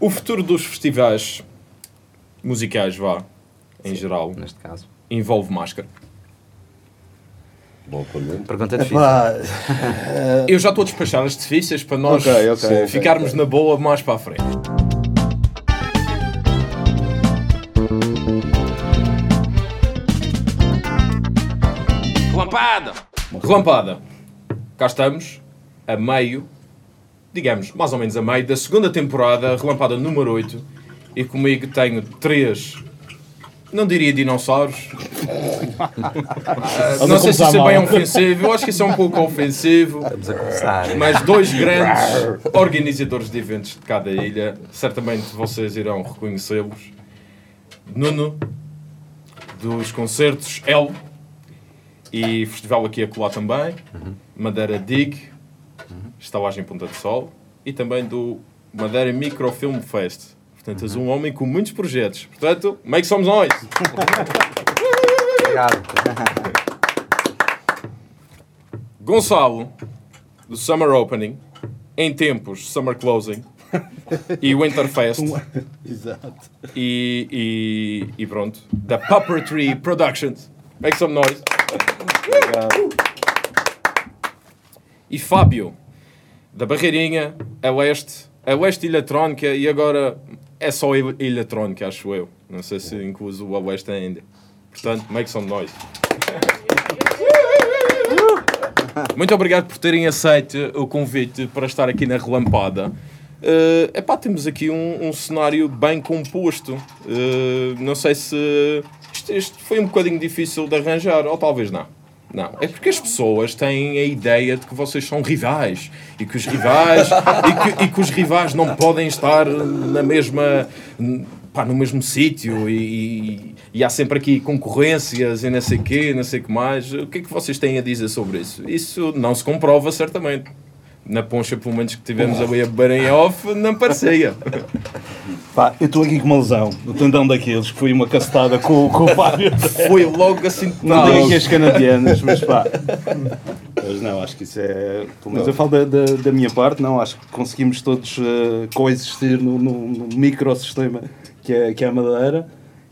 O futuro dos festivais musicais, vá, em geral, Neste caso. envolve máscara. Boa pergunta. Pergunta difícil. Epá, Eu já estou a despachar as difíceis para nós Ok, ok, sim, ok, ficarmos ok. na boa mais para a frente. Relampada! Relampada! Cá estamos, a meio, digamos, mais ou menos a meio da segunda temporada, relampada número 8, e comigo tenho três, não diria dinossauros, não sei se isso é bem ofensivo, eu acho que isso é um pouco ofensivo. Vamos a começar. Mas dois grandes organizadores de eventos de cada ilha, certamente vocês irão reconhecê-los. Nuno, dos concertos L e Festival aqui a colar também, Madeira Dig, Estalagem Ponta de Sol e também do Madeira Microfilm Fest. Portanto, és um homem com muitos projetos. Portanto, meio que somos nós. Obrigado. Gonçalo, do Summer Opening, em tempos Summer Closing e Winterfest. Exato. e, e, e pronto, da Puppetry Productions. Make some noise. E Fábio, da Barreirinha, a Leste, a Leste Eletrónica e agora é só ele- Eletrónica, acho eu. Não sei se incluso o Oeste ainda. Portanto, make some noise. Muito obrigado por terem aceito o convite para estar aqui na Relampada. Uh, epá, temos aqui um, um cenário bem composto. Uh, não sei se isto, isto foi um bocadinho difícil de arranjar, ou talvez não. Não, é porque as pessoas têm a ideia de que vocês são rivais e que os rivais e, que, e que os rivais não podem estar na mesma pá, no mesmo sítio e, e- e há sempre aqui concorrências e não sei quê, não sei o que mais. O que é que vocês têm a dizer sobre isso? Isso não se comprova certamente. Na poncha, pelo menos que tivemos ali a beber em off, não parecia. Pá, eu estou aqui com uma lesão, o tendão daqueles, que foi uma cacetada com, com o Fábio. Foi logo assim. Não tenho aqui as canadianas, mas pá. Mas não, acho que isso é. Menos eu falo da, da, da minha parte, não. Acho que conseguimos todos eh, coexistir no, no, no microsistema que é, que é a Madeira.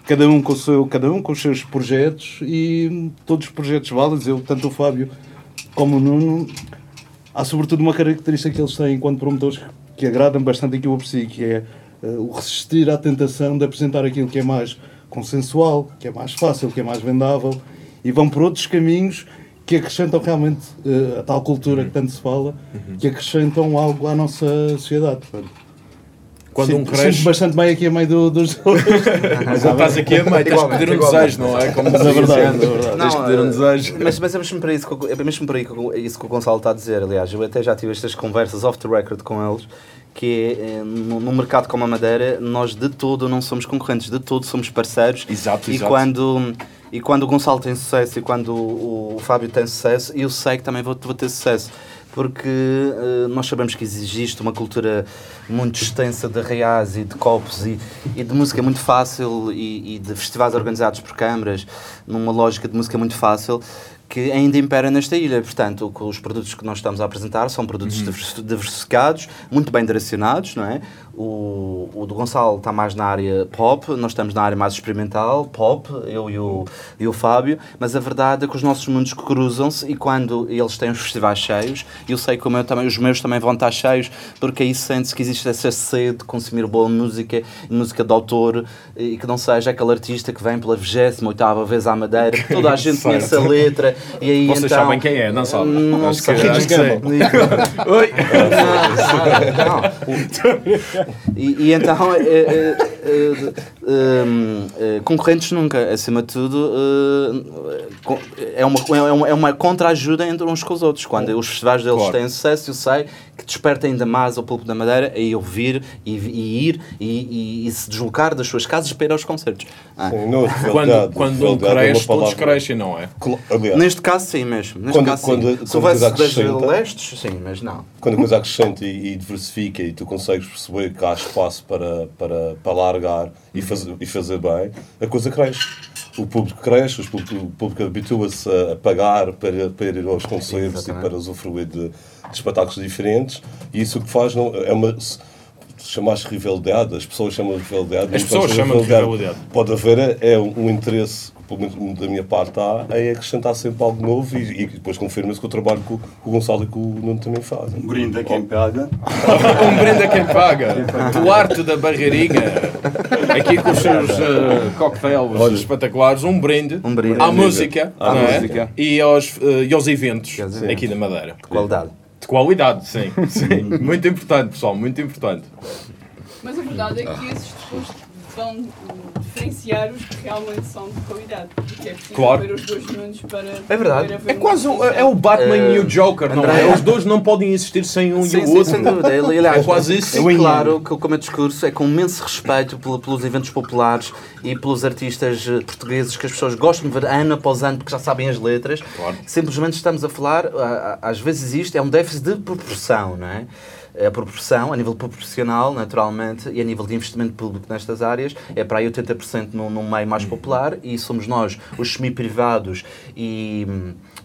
Cada um, com o seu, cada um com os seus projetos e todos os projetos válidos. Eu, tanto o Fábio como o Nuno, há sobretudo uma característica que eles têm enquanto promotores que agrada-me bastante aquilo por si, que é eh, o resistir à tentação de apresentar aquilo que é mais consensual, que é mais fácil, que é mais vendável, e vão por outros caminhos que acrescentam realmente eh, a tal cultura que tanto se fala, que acrescentam algo à nossa sociedade. Portanto, Quando um sinto- cresce. sinto bastante bem aqui a meio do- dos dois. Mas estás aqui a meio, tens que pedir um desejo, não é? Como é verdade, é verdade. Tens que pedir um desejo. Mas, mas é mesmo para isso que, o- é mesmo para isso que o Gonçalo está a dizer. Aliás, eu até já tive estas conversas off the record com eles. Que é, eh, no, no mercado como a Madeira, nós de todo não somos concorrentes, de todo somos parceiros. Exato, e exato. Quando, e quando o Gonçalo tem sucesso e quando o, o Fábio tem sucesso, eu sei que também vou, vou ter sucesso. Porque eh, nós sabemos que existe uma cultura muito extensa de reais e de copos e, e de música muito fácil e, e de festivais organizados por câmaras, numa lógica de música muito fácil, que ainda impera nesta ilha. Portanto, os produtos que nós estamos a apresentar são produtos divers- diversificados, muito bem direcionados, não é? O, o do Gonçalo está mais na área pop, nós estamos na área mais experimental, pop, eu e o, e o Fábio, mas a verdade é que os nossos mundos cruzam-se e quando eles têm os festivais cheios, eu sei que o meu também, os meus também vão estar cheios, porque aí sente-se que existe essa sede de consumir boa música, música de autor, e que não seja aquele artista que vem pela 28ª vez à Madeira, que toda a gente Certo. conhece a letra, e aí Vocês então... sabem quem é, não sabem? Não Acho que- sei. acho que sei. Oi! Não. E, então, eh, eh, concorrentes nunca, acima de tudo, co- é uma, é uma, é uma contra-ajuda entre uns com os outros. Quando os festivais deles Claro. têm sucesso, eu sei que desperta ainda mais o público da Madeira a eu vir e, e ir e, e- e se deslocar das suas casas para ir aos concertos. Ah. Sim, não, Quando, realidade, quando realidade é cresce, todos crescem, não é? Aliás, Neste caso, sim mesmo. Neste Quando- caso, quando- sim. quando Se houvesse das lestes, sim, mas não. quando a coisa acrescenta e, e diversifica e tu consegues perceber que há espaço para, para, para largar e fazer, e fazer bem, a coisa cresce. O público cresce, os público- o público habitua-se a, pagar para, para ir aos concertos e para usufruir de, de espetáculos diferentes e isso o que faz não, é uma... se- chamaste rivalidade, as pessoas chamam de rivalidade. As pessoas chamam de rivalidade. Pode haver é, é um, um interesse, que, pelo menos da minha parte há, em acrescentar sempre algo novo e, e depois confirma-se com o trabalho que o, que o Gonçalo e que o Nuno também fazem. Um brinde a quem paga. um brinde a quem paga. Duarte da Barreirinha, aqui com os seus uh, cocktails espetaculares, um brinde, Um brinde. à música, À é? música. E, aos, uh, e aos eventos Sim. aqui da Madeira. Qualidade. De qualidade, sim. sim. Muito importante, pessoal, muito importante. Mas a verdade é que esses depois vão diferenciar os que realmente são de qualidade. Porque é preciso Claro. ver os dois mundos para. É verdade. É quase um, é o Batman Eh, e o Joker, não André- é? Os dois não podem existir sem um Sim, e o sim, outro. sem dúvida. Aliás, É quase isso. é claro que o meu discurso é com imenso respeito pelo- pelos eventos populares e pelos artistas eh, portugueses que as pessoas gostam de ver ano após ano porque já sabem as letras. Claro. Simplesmente estamos a falar, às vezes isto é um déficit de proporção, não é? A proporção, a nível proporcional, naturalmente, e a nível de investimento público nestas áreas, é para aí 80% num, num meio mais popular e somos nós, os semi-privados e,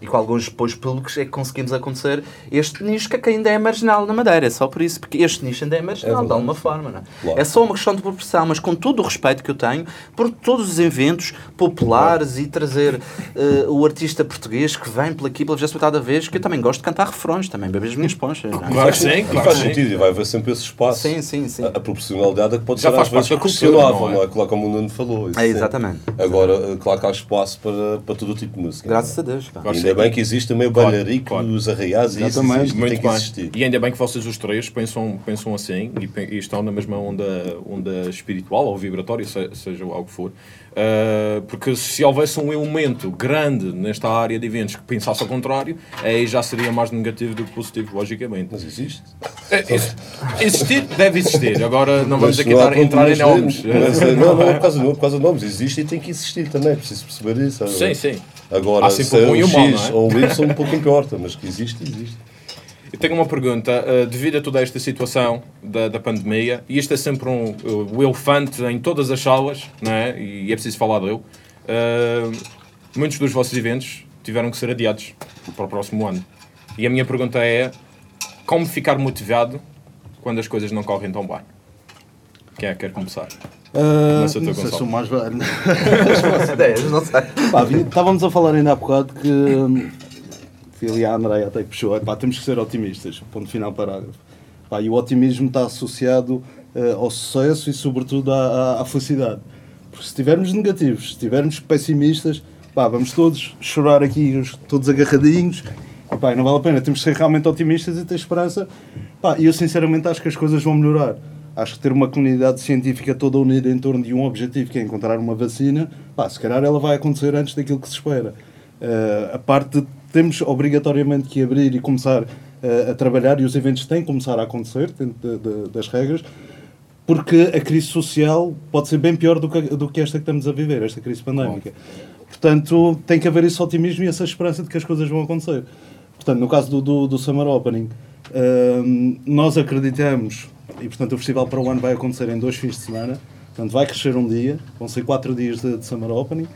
e com alguns apoios públicos, é que conseguimos acontecer este nicho que ainda é marginal na Madeira. É só por isso, porque este nicho ainda é marginal, de alguma forma. Não é? Claro. é só uma questão de proporção, mas com todo o respeito que eu tenho por todos os eventos populares e trazer eh, o artista português que vem por aqui pela vigésima vez, que eu também gosto de cantar refrões, também bebo as minhas ponchas. não é? Claro que sim, E claro faz sentido, e vai haver sempre esse espaço. Sim, sim, sim. A, a proporcionalidade é que pode Já ser faz às vezes parte da cultura, questionável, não é? não é? Claro como o Nuno falou. isso É, sim. exatamente. Agora, eh, claro que há espaço para, para todo o tipo de música. Graças a Deus. pá. Claro. Ainda bem que existe também o Claro, bailarico, claro. os arraiais e isso existe, Muito tem existir. E ainda bem que vocês os três pensam, pensam assim e, e estão na mesma onda, onda espiritual ou vibratória, se- seja algo que for. Uh, porque se houvesse um elemento grande nesta área de eventos que pensasse ao contrário, aí já seria mais negativo do que positivo, logicamente. Mas existe. É, isso- existir, deve existir. Agora não vamos Mas aqui dar, entrar em nomes. Mas, eh, não, não é por causa, não é por causa de nomes. Existe e tem que existir também. É preciso perceber isso. Sim, sim. Agora, se é um o mau, X é? ou um Y, um pouco importa. Mas que existe, existe. Eu tenho uma pergunta. uh, devido a toda esta situação da, da pandemia, e isto é sempre um, uh, o elefante em todas as salas, não é? e é preciso falar dele, uh, muitos dos vossos eventos tiveram que ser adiados para o próximo ano. E a minha pergunta é: como ficar motivado quando as coisas não correm tão bem? Quem é que quer começar? Começa tu, não sei se sou mais velho. Ideias, não sei. Pá, vi- estávamos a falar ainda há bocado que hum, fui ali a Andréia até que puxou, pá, temos que ser otimistas, ponto final parágrafo. Pá, e o otimismo está associado eh, ao sucesso e sobretudo à, à- à felicidade. Porque se estivermos negativos, se estivermos pessimistas, pá, vamos todos chorar aqui, os- todos agarradinhos, e, pá, não vale a pena, temos que ser realmente otimistas e ter esperança. Pá, e eu sinceramente acho que as coisas vão melhorar. Acho que ter uma comunidade científica toda unida em torno de um objetivo, que é encontrar uma vacina, pá, se calhar ela vai acontecer antes daquilo que se espera. Eh, a parte de temos obrigatoriamente que abrir e começar eh, a trabalhar, e os eventos têm que começar a acontecer dentro de- de- das regras, porque a crise social pode ser bem pior do que, do que esta que estamos a viver, esta crise pandémica. Portanto, tem que haver esse otimismo e essa esperança de que as coisas vão acontecer. Portanto, no caso do, do, do Summer Opening, hum, nós acreditamos, e portanto o festival para o ano vai acontecer em dois fins de semana, portanto vai crescer um dia, vão ser quatro dias de, de Summer Opening,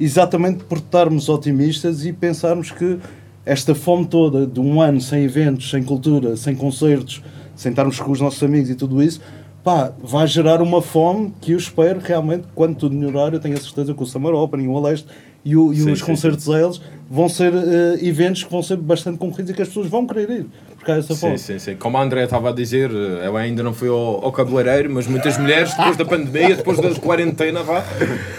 exatamente por estarmos otimistas e pensarmos que esta fome toda de um ano sem eventos, sem cultura, sem concertos, sem estarmos com os nossos amigos e tudo isso, pá, vai gerar uma fome que eu espero realmente, quando tudo melhorar, eu tenho a certeza que o Summer Opening, o Aleste e, o- e Sim, os sim, concertos a eles vão ser eh, eventos que vão ser bastante concorridos e que as pessoas vão querer ir, Sim, sim, sim. Como a André estava a dizer, eu ainda não fui ao, ao cabeleireiro, mas muitas mulheres, depois da pandemia, depois da quarentena, vá,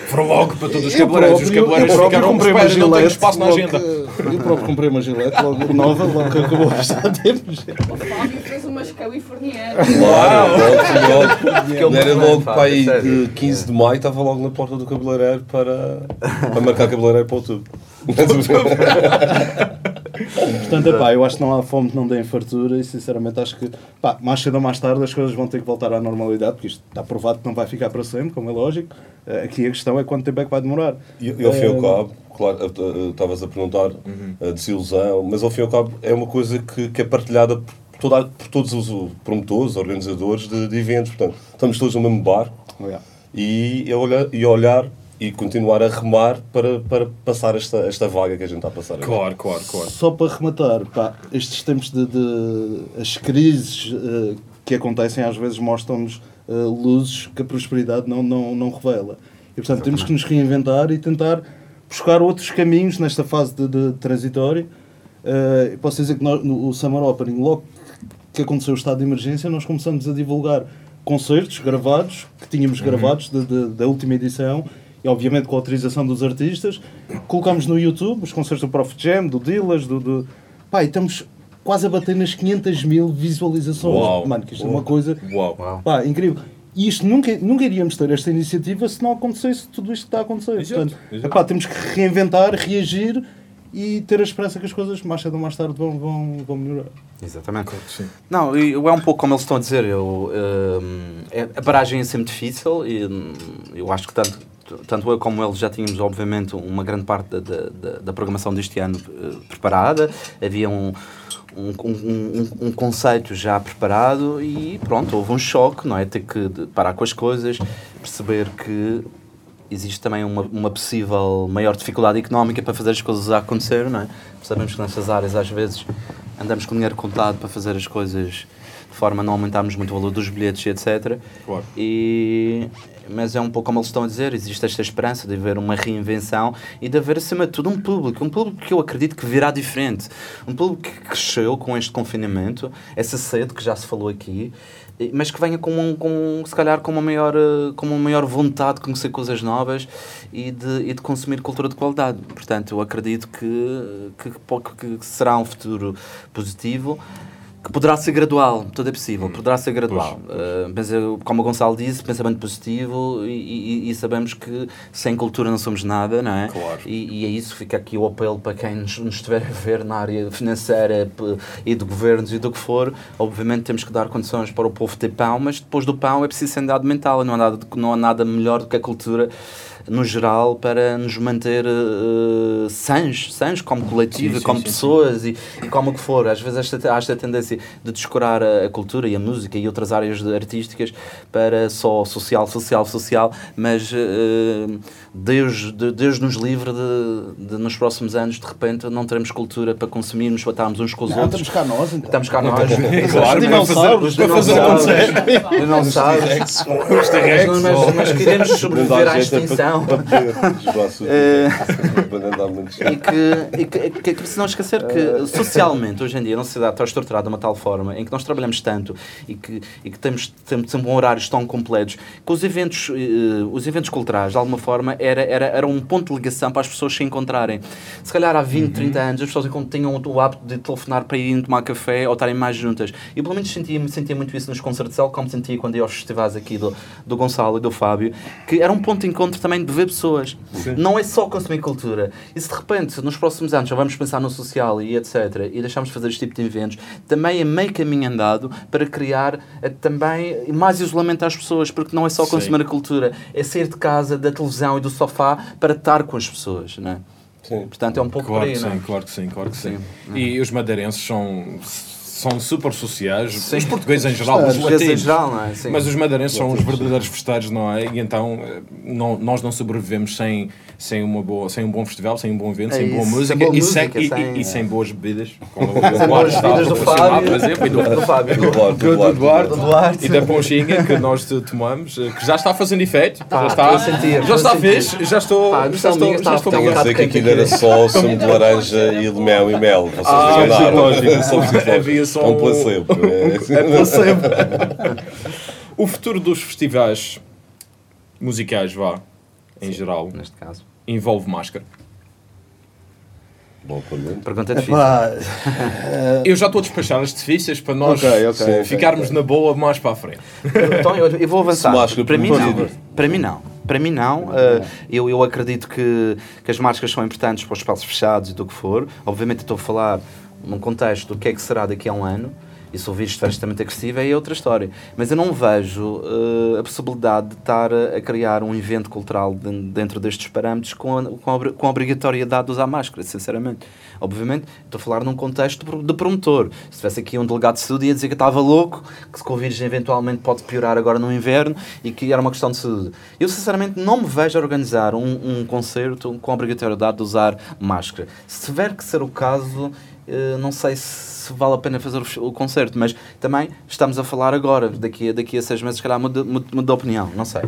foram logo para todos os cabeleireiros. Os cabeleireiros ficaram comprei uma espera, não tenho gilete, espaço na agenda. que- Eu próprio comprei uma gilete logo nova, logo que acabou a estar temos. O Fábio fez umas californianas. Claro, logo, logo, era logo para aí Fábio, sério. de 15 de maio, estava logo na porta do cabeleireiro para, para marcar cabeleireiro para outubro. Portanto, epá, eu acho que não há fome que não dê fartura e sinceramente acho que pá, mais cedo ou mais tarde as coisas vão ter que voltar à normalidade, porque isto está provado que não vai ficar para sempre, como é lógico. Eh, Aqui a questão é quanto tempo é que vai demorar. E, e ao fim e ao Eh, cabo, claro, eh, estavas a perguntar a desilusão, mas ao fim e ao cabo é uma coisa que, que é partilhada por, toda, por todos os promotores, organizadores de, de eventos. Portanto, estamos todos no mesmo barco yeah. e a olhar e, a olhar e continuar a remar para, para passar esta, esta vaga que a gente está a passar agora. Claro, claro, claro. Só para rematar, pá, estes tempos de, de- as crises eh, que acontecem às vezes mostram-nos uh, luzes que a prosperidade não, não, não revela. E portanto Exatamente. temos que nos reinventar e tentar buscar outros caminhos nesta fase de, de transitório. Uh, posso dizer que nós, no, o Summer Opening, logo que aconteceu o estado de emergência, nós começamos a divulgar concertos gravados, que tínhamos uhum. gravados de, de, da última edição, e obviamente com a autorização dos artistas. Colocámos no YouTube os concertos do Prof Jam, do Dillas, do. do... Pá, e estamos quase a bater nas 500 mil visualizações. Uau. Mano, que isto Uau. é uma coisa. Uau. Pá, incrível. E isto nunca, nunca iríamos ter esta iniciativa se não acontecesse tudo isto que está a acontecer. Exato, Portanto, exato. Epá, temos que reinventar, reagir e ter a esperança que as coisas mais cedo ou mais tarde vão, vão, vão melhorar. Exatamente. Sim. Não, eu, é um pouco como eles estão a dizer. Eu, uh, a paragem é sempre difícil e hum, eu acho que tanto, tanto eu como eles já tínhamos, obviamente, uma grande parte da, da, da programação deste ano uh, preparada. Havia um um, um, um, conceito já preparado e pronto, houve um choque, não é? Ter que parar com as coisas, perceber que existe também uma, uma possível maior dificuldade económica para fazer as coisas acontecer, não é? Sabemos que nessas áreas às vezes andamos com dinheiro contado para fazer as coisas de forma a não aumentarmos muito o valor dos bilhetes etc. Claro. E mas é um pouco como eles estão a dizer, existe esta esperança de haver uma reinvenção e de haver, acima de tudo, um público. Um público que eu acredito que virá diferente. Um público que cresceu com este confinamento, essa sede que já se falou aqui, mas que venha com, com se calhar com uma maior com uma maior vontade de conhecer coisas novas e de, e de consumir cultura de qualidade portanto eu acredito que, que, que será um futuro positivo que poderá ser gradual, tudo é possível, poderá ser gradual. Pois, pois. Uh, como o Gonçalo disse, pensamento positivo e, e, e, sabemos que sem cultura não somos nada, não é? Claro. E, e é isso, fica aqui o apelo para quem nos, nos estiver a ver na área financeira e de governos e do que for. Obviamente temos que dar condições para o povo ter pão, mas depois do pão é preciso ser andado mental, não há nada, não há nada melhor do que a cultura no geral, para nos manter uh, sãs, sãs como coletivo, sim, sim, como sim, pessoas E, e como o que for. Às vezes esta, há esta tendência de descurar a, a, cultura e a música e outras áreas artísticas para só social, social, social, mas uh, Deus, Deus nos livre de, de, nos próximos anos, de repente, não teremos cultura para consumir, nos batarmos uns com os não, outros. Estamos cá nós, então. Estamos cá nós. claro, para fazer, para fazer acontecer. Dinossauros. Mas, mas queremos sobreviver à extinção. e que, e que, se não esquecer que socialmente, hoje em dia, a nossa sociedade está estruturada de uma tal forma em que nós trabalhamos tanto e que, e que temos, temos sempre horários tão completos que os eventos, uh, os eventos culturais, de alguma forma, era, era, era um ponto de ligação para as pessoas se encontrarem. Se calhar há 20, uhum. 30 anos as pessoas tinham o hábito de telefonar para irem tomar café ou estarem mais juntas. E pelo menos sentia, sentia muito isso nos concertos, como sentia quando ia aos festivais aqui do, do Gonçalo e do Fábio, que era um ponto de encontro também de ver pessoas. Sim. Não é só consumir cultura. E se de repente, nos próximos anos, já vamos pensar no social e etc., e deixamos de fazer este tipo de eventos, também é meio caminho andado para criar eh, também mais isolamento às pessoas, porque não é só consumir Sim. a cultura, é sair de casa, da televisão e do sofá para estar com as pessoas, não é? Sim. Portanto, é um pouco claro por aí, sim, não é? Claro que sim, claro que sim. sim. E os madeirenses são são super sociais, Sim. os portugueses em geral, os latinos, em geral, não é? Sim. mas os madeirenses são os verdadeiros festeiros, não é? E então eh, não, nós não sobrevivemos sem, sem, uma boa, sem um bom festival, sem um bom evento, é sem boa música, boa e, música sem, sem, e, e, sem boas bebidas, como o Eduardo estava do Fábio, por exemplo, e do, do Fábio, do, do, do, Eduardo, e da Ponchinha que nós tomamos, eh, que já está fazendo efeito, já está, sentir, já está fixe, já estou, Pá, já estou, já estou a dizer que aquilo era só sumo de laranja e de mel e mel, vocês ah, havia só um placebo. É placebo. o futuro dos festivais musicais, vá, em Sim, geral, neste caso, envolve máscara. Boa pergunta. Pergunta difícil. eu já estou a despachar as difíceis para nós okay, okay, ficarmos okay. na boa mais para a frente. Então, eu, eu vou avançar. Para mim, não. Para mim, não. Para mim, não. Uh, eu, eu acredito que, que as máscaras são importantes para os espaços fechados e do que for. Obviamente, estou a falar num contexto do que é que será daqui a um ano. E se o vírus estiver extremamente agressivo, é outra história. Mas eu não vejo uh, a possibilidade de estar a, criar um evento cultural de, dentro destes parâmetros com a, com, a, com a obrigatoriedade de usar máscara, sinceramente. Obviamente, estou a falar num contexto de promotor. Se tivesse aqui um delegado de saúde, ia dizer que estava louco, que se o vírus eventualmente pode piorar agora no inverno e que era uma questão de saúde. Eu, sinceramente, não me vejo a organizar um, um concerto com a obrigatoriedade de usar máscara. Se tiver que ser o caso, eh, não sei se vale a pena fazer o, concerto, mas também estamos a falar agora, daqui, a- daqui a seis meses, se calhar muda, de opinião, não sei.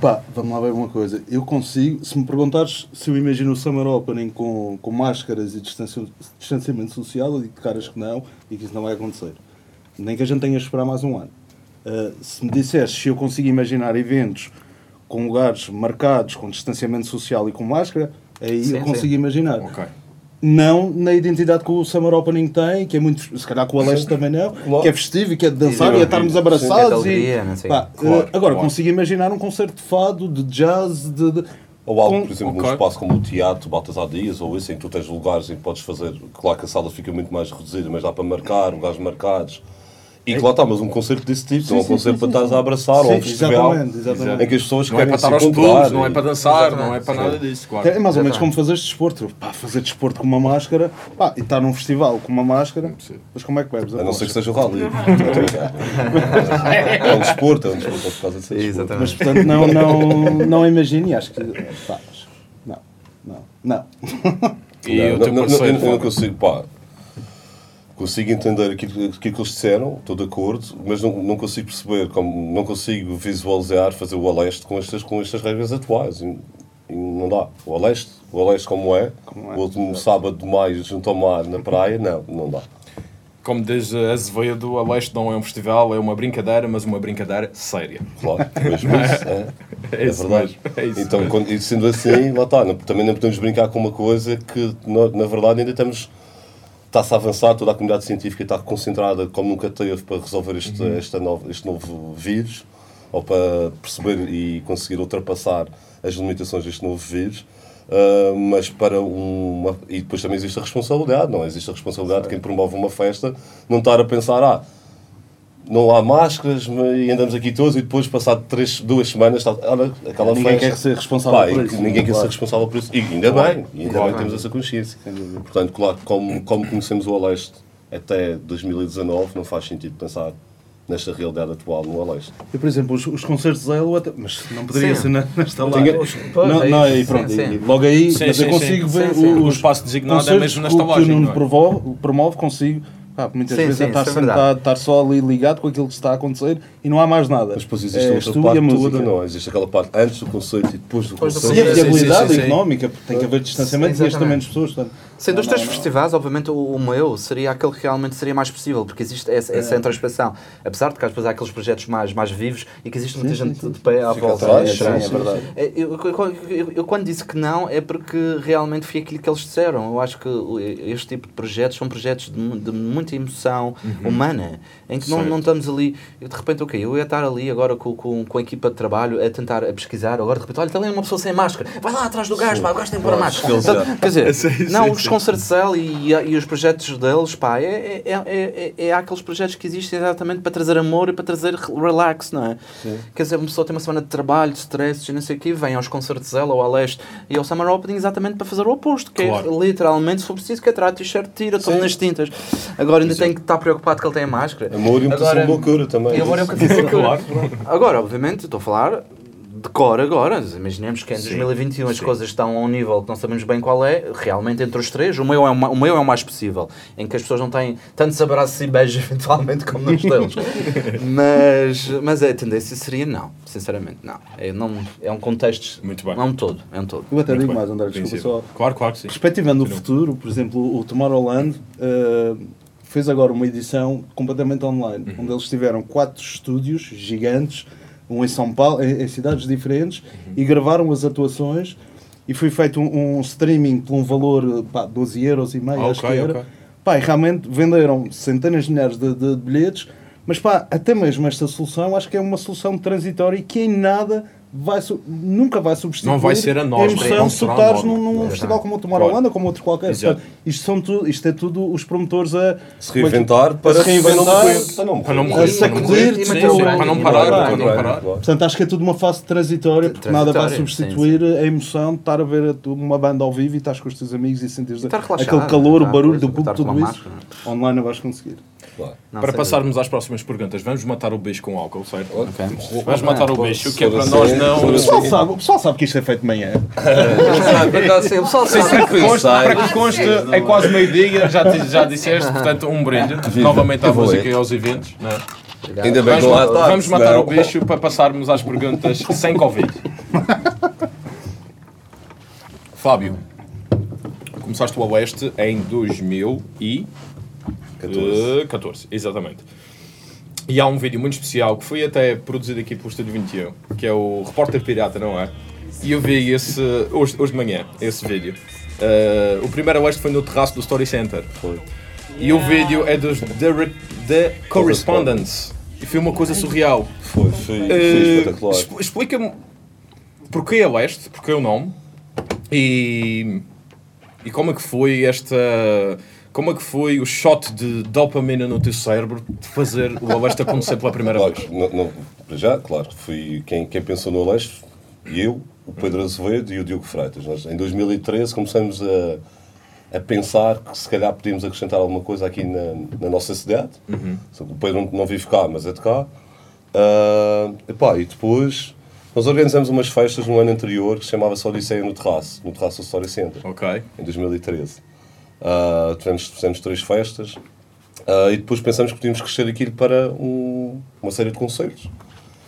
Pá, vamos lá ver uma coisa. Eu consigo, se me perguntares se eu imagino o Summer Opening com, com máscaras e distanciamento social, eu digo de caras que não e que isso não vai acontecer. Nem que a gente tenha de esperar mais um ano. Uh, se me disseres se eu consigo imaginar eventos com lugares marcados com distanciamento social e com máscara, aí Sim, eu consigo sim. imaginar. Ok. Não na identidade que o Summer Opening tem, que é muito, se calhar com o Aleste também não, Claro. que é festivo e que é de dançar E e é estarmos abraçados. Sim, e, não sei. pá, Claro, eh, agora, claro. consigo imaginar um concerto de fado, de jazz, de. de- Ou algo, por exemplo, ok. num espaço como o teatro, Baltasar Dias, ou isso, em que tu tens lugares em que podes fazer. Claro que a sala fica muito mais reduzida, mas dá para marcar, lugares marcados. E que lá está, mas um concerto desse tipo, não é um sim, concerto sim, para sim, estares sim. a abraçar, ou Sim, um festival exatamente, exatamente. em que as pessoas Não é para querem estar se aos encontrar. pulos, não é para dançar, não é para sim. nada disso, claro. É mais ou menos Exatamente. como fazeres desporto. Pá, fazer desporto com uma máscara pá, e estar num festival com uma máscara, mas como é que bebes? A não ser que seja o rally. é um desporto, é um desporto por causa de ser desporto. Exatamente. Mas portanto não, não, não imagino e acho que. Pá, mas- não, não, não. E não, não, não, eu, não consigo, pá, consigo entender aquilo, aquilo que eles disseram, estou de acordo, mas não, não consigo perceber, como, não consigo visualizar fazer o Aleste com estas, com estas regras atuais. E, e não dá. O Aleste, o Aleste como é, Como é, o último sábado de maio junto ao mar na praia, não, não dá. Como diz a Azevedo, a Leste não é um festival, é uma brincadeira, mas uma brincadeira séria. Claro, mesmo isso, é, É é verdade. mesmo, é isso então, quando, e sendo assim, lá está, não- também não podemos brincar com uma coisa que, na, na verdade, ainda estamos. Está-se a avançar, toda a comunidade científica está concentrada como nunca teve para resolver este, Uhum. esta nova, este novo vírus, ou para perceber e conseguir ultrapassar as limitações deste novo vírus. Ah, mas para uma. E depois também existe a responsabilidade, não é? Existe a responsabilidade de quem promove uma festa não estar a pensar, ah, não há máscaras e andamos aqui todos e depois, passado três, duas semanas, está, olha, aquela Ninguém festa. quer ser responsável Pá, por e isso, ninguém quer claro. ser responsável por isso. E ainda Claro. bem, e ainda Claro. bem temos essa consciência. Portanto, claro, como, como conhecemos o Aleste até 2019, não faz sentido pensar nesta realidade atual no Aleste. Eu, por exemplo, os, os concertos Zelo, até, mas não poderia Sim. ser na- nesta Tinha- live. Pois, Não, é não, isso. e pronto, Sim, e sim. logo aí, Sim, mas sim, eu consigo Sim, ver sim. O os espaço designado é mesmo na que o- que o Nuno não é? promove, promove, consigo. Pá, muitas Sim, vezes sim, é estar é sentado, estar só ali ligado com aquilo que está a acontecer e não há mais nada. Mas depois existe É, outra tu e parte a música. toda, não é? Existe aquela parte antes do conceito e depois do conceito. E a viabilidade sim, sim. económica, porque tem que haver distanciamento e este também das pessoas. Portanto, Sendo os três festivais, obviamente o, o meu seria aquele que realmente seria mais possível, porque existe essa, essa introspeção. Apesar de que às vezes há aqueles projetos mais, mais vivos e que existe muita Sim, gente sim, de pé à Fica volta. atrás, é estranho, sim, é verdade. É, Eu, eu- eu- eu quando disse que não é porque realmente foi aquilo que eles disseram. Eu acho que este tipo de projetos são projetos de, de muita emoção humana, em que não, não estamos ali. de repente, ok, eu ia estar ali agora com, com, com a equipa de trabalho a tentar a pesquisar. Agora, de repente, olha, está ali uma pessoa sem máscara, vai lá atrás do gajo, pá, o gajo tem que pôr a máscara. Já- Quer dizer, não, os sim. concertos Cell e, e os projetos deles, pá, é, é, é, é, é aqueles projetos que existem exatamente para trazer amor e para trazer relax, não é? Quer dizer, uma pessoa tem uma semana de trabalho, de stress e não sei o quê, vem aos concertos Cell ou ao Leste e ao Summer Opening exatamente para fazer o oposto, que Claro. é literalmente, se for preciso, que é tirar a t-shirt, tira, toma nas tintas. Agora ainda tem que estar preocupado que ele tem a máscara. Amor e um bocadinho de loucura também. E amor é um de loucura. Agora, obviamente, estou a falar de cor agora. Imaginemos que em Sim, 2021 as sim. coisas estão a um nível que não sabemos bem qual é. Realmente, entre os três, o meu é o, meu é o mais possível. Em que as pessoas não têm tantos abraços e beijos, eventualmente, como nos deles. mas, mas a tendência seria não. Sinceramente, não. É, não, é um contexto. Muito bem. É um todo. É um todo. Eu até Muito digo bem. mais, André, desculpa Princípio. só. Claro, claro que sim. Perspectivando o futuro, por exemplo, o Tomorrowland eh, fez agora uma edição completamente online, Uhum. onde eles tiveram quatro estúdios gigantes, um em São Paulo, em, em cidades diferentes, Uhum. e gravaram as atuações e foi feito um, um streaming por um valor pá, 12 euros e meio, Ah, acho que era. ok. Pá, e realmente venderam centenas de milhares de, de bilhetes, mas pá, até mesmo esta solução acho que é uma solução transitória e que em nada vai, nunca vai substituir Não vai ser a emoção de tu estares num, num Exato. festival como o Tomorrowland Claro. ou como outro qualquer. Portanto, isto, são tu, isto é tudo os promotores a Se reinventar para, se reinventar, para não morrer. Para não morrer. sacudir, para parar, para não parar. Portanto, acho que é tudo uma fase transitória, porque nada vai substituir a emoção de estar a ver uma banda ao vivo e estás com os teus amigos e sentires aquele calor, o barulho do público, tudo isso. Online não vais conseguir. Claro. Não, para passarmos às próximas perguntas, vamos matar o bicho com álcool, certo? Ok. Vamos matar o se que é para nós não. O pessoal, sabe, o pessoal sabe que isto é feito de manhã. o pessoal sabe. Para que conste, para que conste, é quase meio-dia, já, já disseste, portanto, um brinde novamente à música e aos eventos. não é? Ainda bem Vamos, ataque, vamos matar o bicho para passarmos às perguntas sem Covid. Fábio, começaste o Oeste em 2014. 14, exatamente. E há um vídeo muito especial que foi até produzido aqui pelo Estúdio 21, que é o Repórter Pirata, não é? E eu vi esse hoje, hoje de manhã, esse vídeo. Uh, o primeiro Oeste foi no terraço do Story Center. Foi. E o vídeo é dos The, The Correspondents. E foi uma coisa surreal. Foi, foi, foi Eh, espetacular. expl- Explica-me porquê a Leste, porquê o nome e, e como é que foi esta. Como é que foi o shot de dopamina no teu cérebro de fazer o Oeste acontecer pela primeira Claro, vez? não, não, para já, claro, fui quem, quem pensou no Leste, eu, o Pedro Azevedo e o Diogo Freitas. Nós, em 2013, começamos a, a pensar que se calhar podíamos acrescentar alguma coisa aqui na, na nossa cidade. Que O Pedro não, não vive cá, mas é de cá. Ah, epá, e depois nós organizamos umas festas no ano anterior que se chamava-se Odisseia no Terraço, no Terraço do Story Center Ok. em 2013. Ah, tivemos, fizemos três festas ah, e depois pensamos que podíamos crescer aquilo para um- uma série de concertos.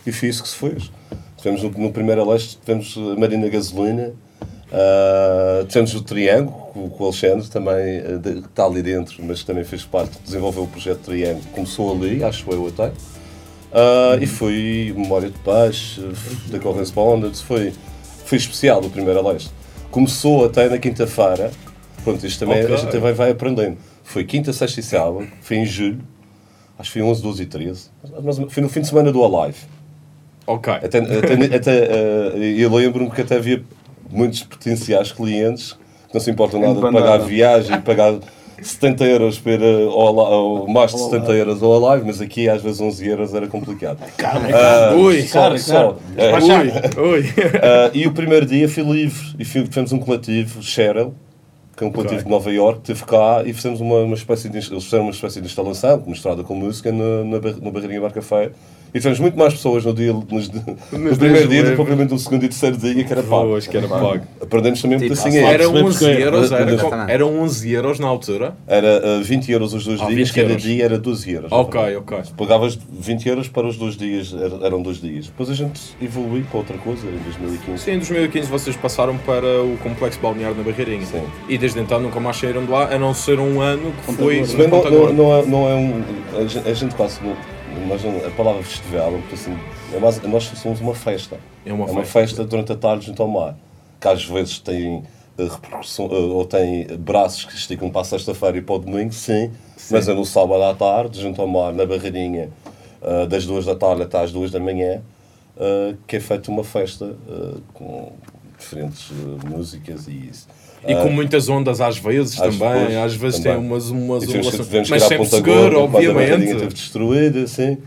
E foi isso que se fez. Tivemos no, no primeiro leste, tivemos a Marina Gasolina, ah, tivemos o Triângulo, com, com o Alexandre, também de- que está ali dentro, mas que também fez parte, desenvolveu o projeto Triângulo, começou ali, acho eu até. E foi Memória de Paz, da Correspondence, foi, foi especial o primeiro leste. Começou até na quinta-feira, pronto, isto também Ok. a gente vai, vai aprendendo. Foi quinta, sexta e sábado, foi em julho, acho que foi 11, 12 e 13, mas foi no fim de semana do Alive. Ok. Até, até, até, eh, eu lembro-me que até havia muitos potenciais clientes que não se importam nada de pagar a viagem pagar 70 euros para, ao, Ala- ao- mais de 70 euros ao Alive, mas aqui às vezes 11 euros era complicado. Ah, Ui, só, caro, só, caro. eh, Ui, ui. ah, e o primeiro dia fui livre e fui, fizemos um coletivo, Cheryl, que é um coletivo Ok. de Nova York, esteve cá e fizemos uma, uma espécie de, eles fizeram uma espécie de instalação misturada com música na, na, no Barreirinha Bar Café. E tivemos muito mais pessoas no, dia, nos, no primeiro dia do propriamente no segundo e terceiro dia, que era pago. Pois, que era pago. Aprendemos também muito Tipo, assim. asfalto. é. Era percebemos 11 que- euros, era, eram 11 euros na altura. Era ah, 20 euros os dois Ah, dias, 20 cada euros. dia era 12 euros. Ok, ok. Pagavas 20 euros para os dois dias, era- eram dois dias. Depois a gente evoluiu para outra coisa em 2015. Sim, em 2015 vocês passaram para o Complexo Balneário na Barreirinha. Sim. E desde então nunca mais saíram de lá, a não ser um ano que foi não, não, não, é, não é um. A gente, a gente quase. Não- a palavra festival, porque assim, é mais, nós somos uma festa. É uma é uma festa. festa durante a tarde junto ao mar. Que às vezes tem eh, repercussão, eh, ou tem braços que esticam para a sexta-feira e para o domingo, sim, Mas é no sábado à tarde, junto ao mar, na Barreirinha, eh, das duas da tarde até às duas da manhã, que é feita uma festa com diferentes músicas e isso. E com muitas ondas às vezes Às também, vezes, às vezes também. tem umas, umas ondulações, mas sempre Ponta seguro, Gorda, quando a barreirinha obviamente. teve destruída, assim.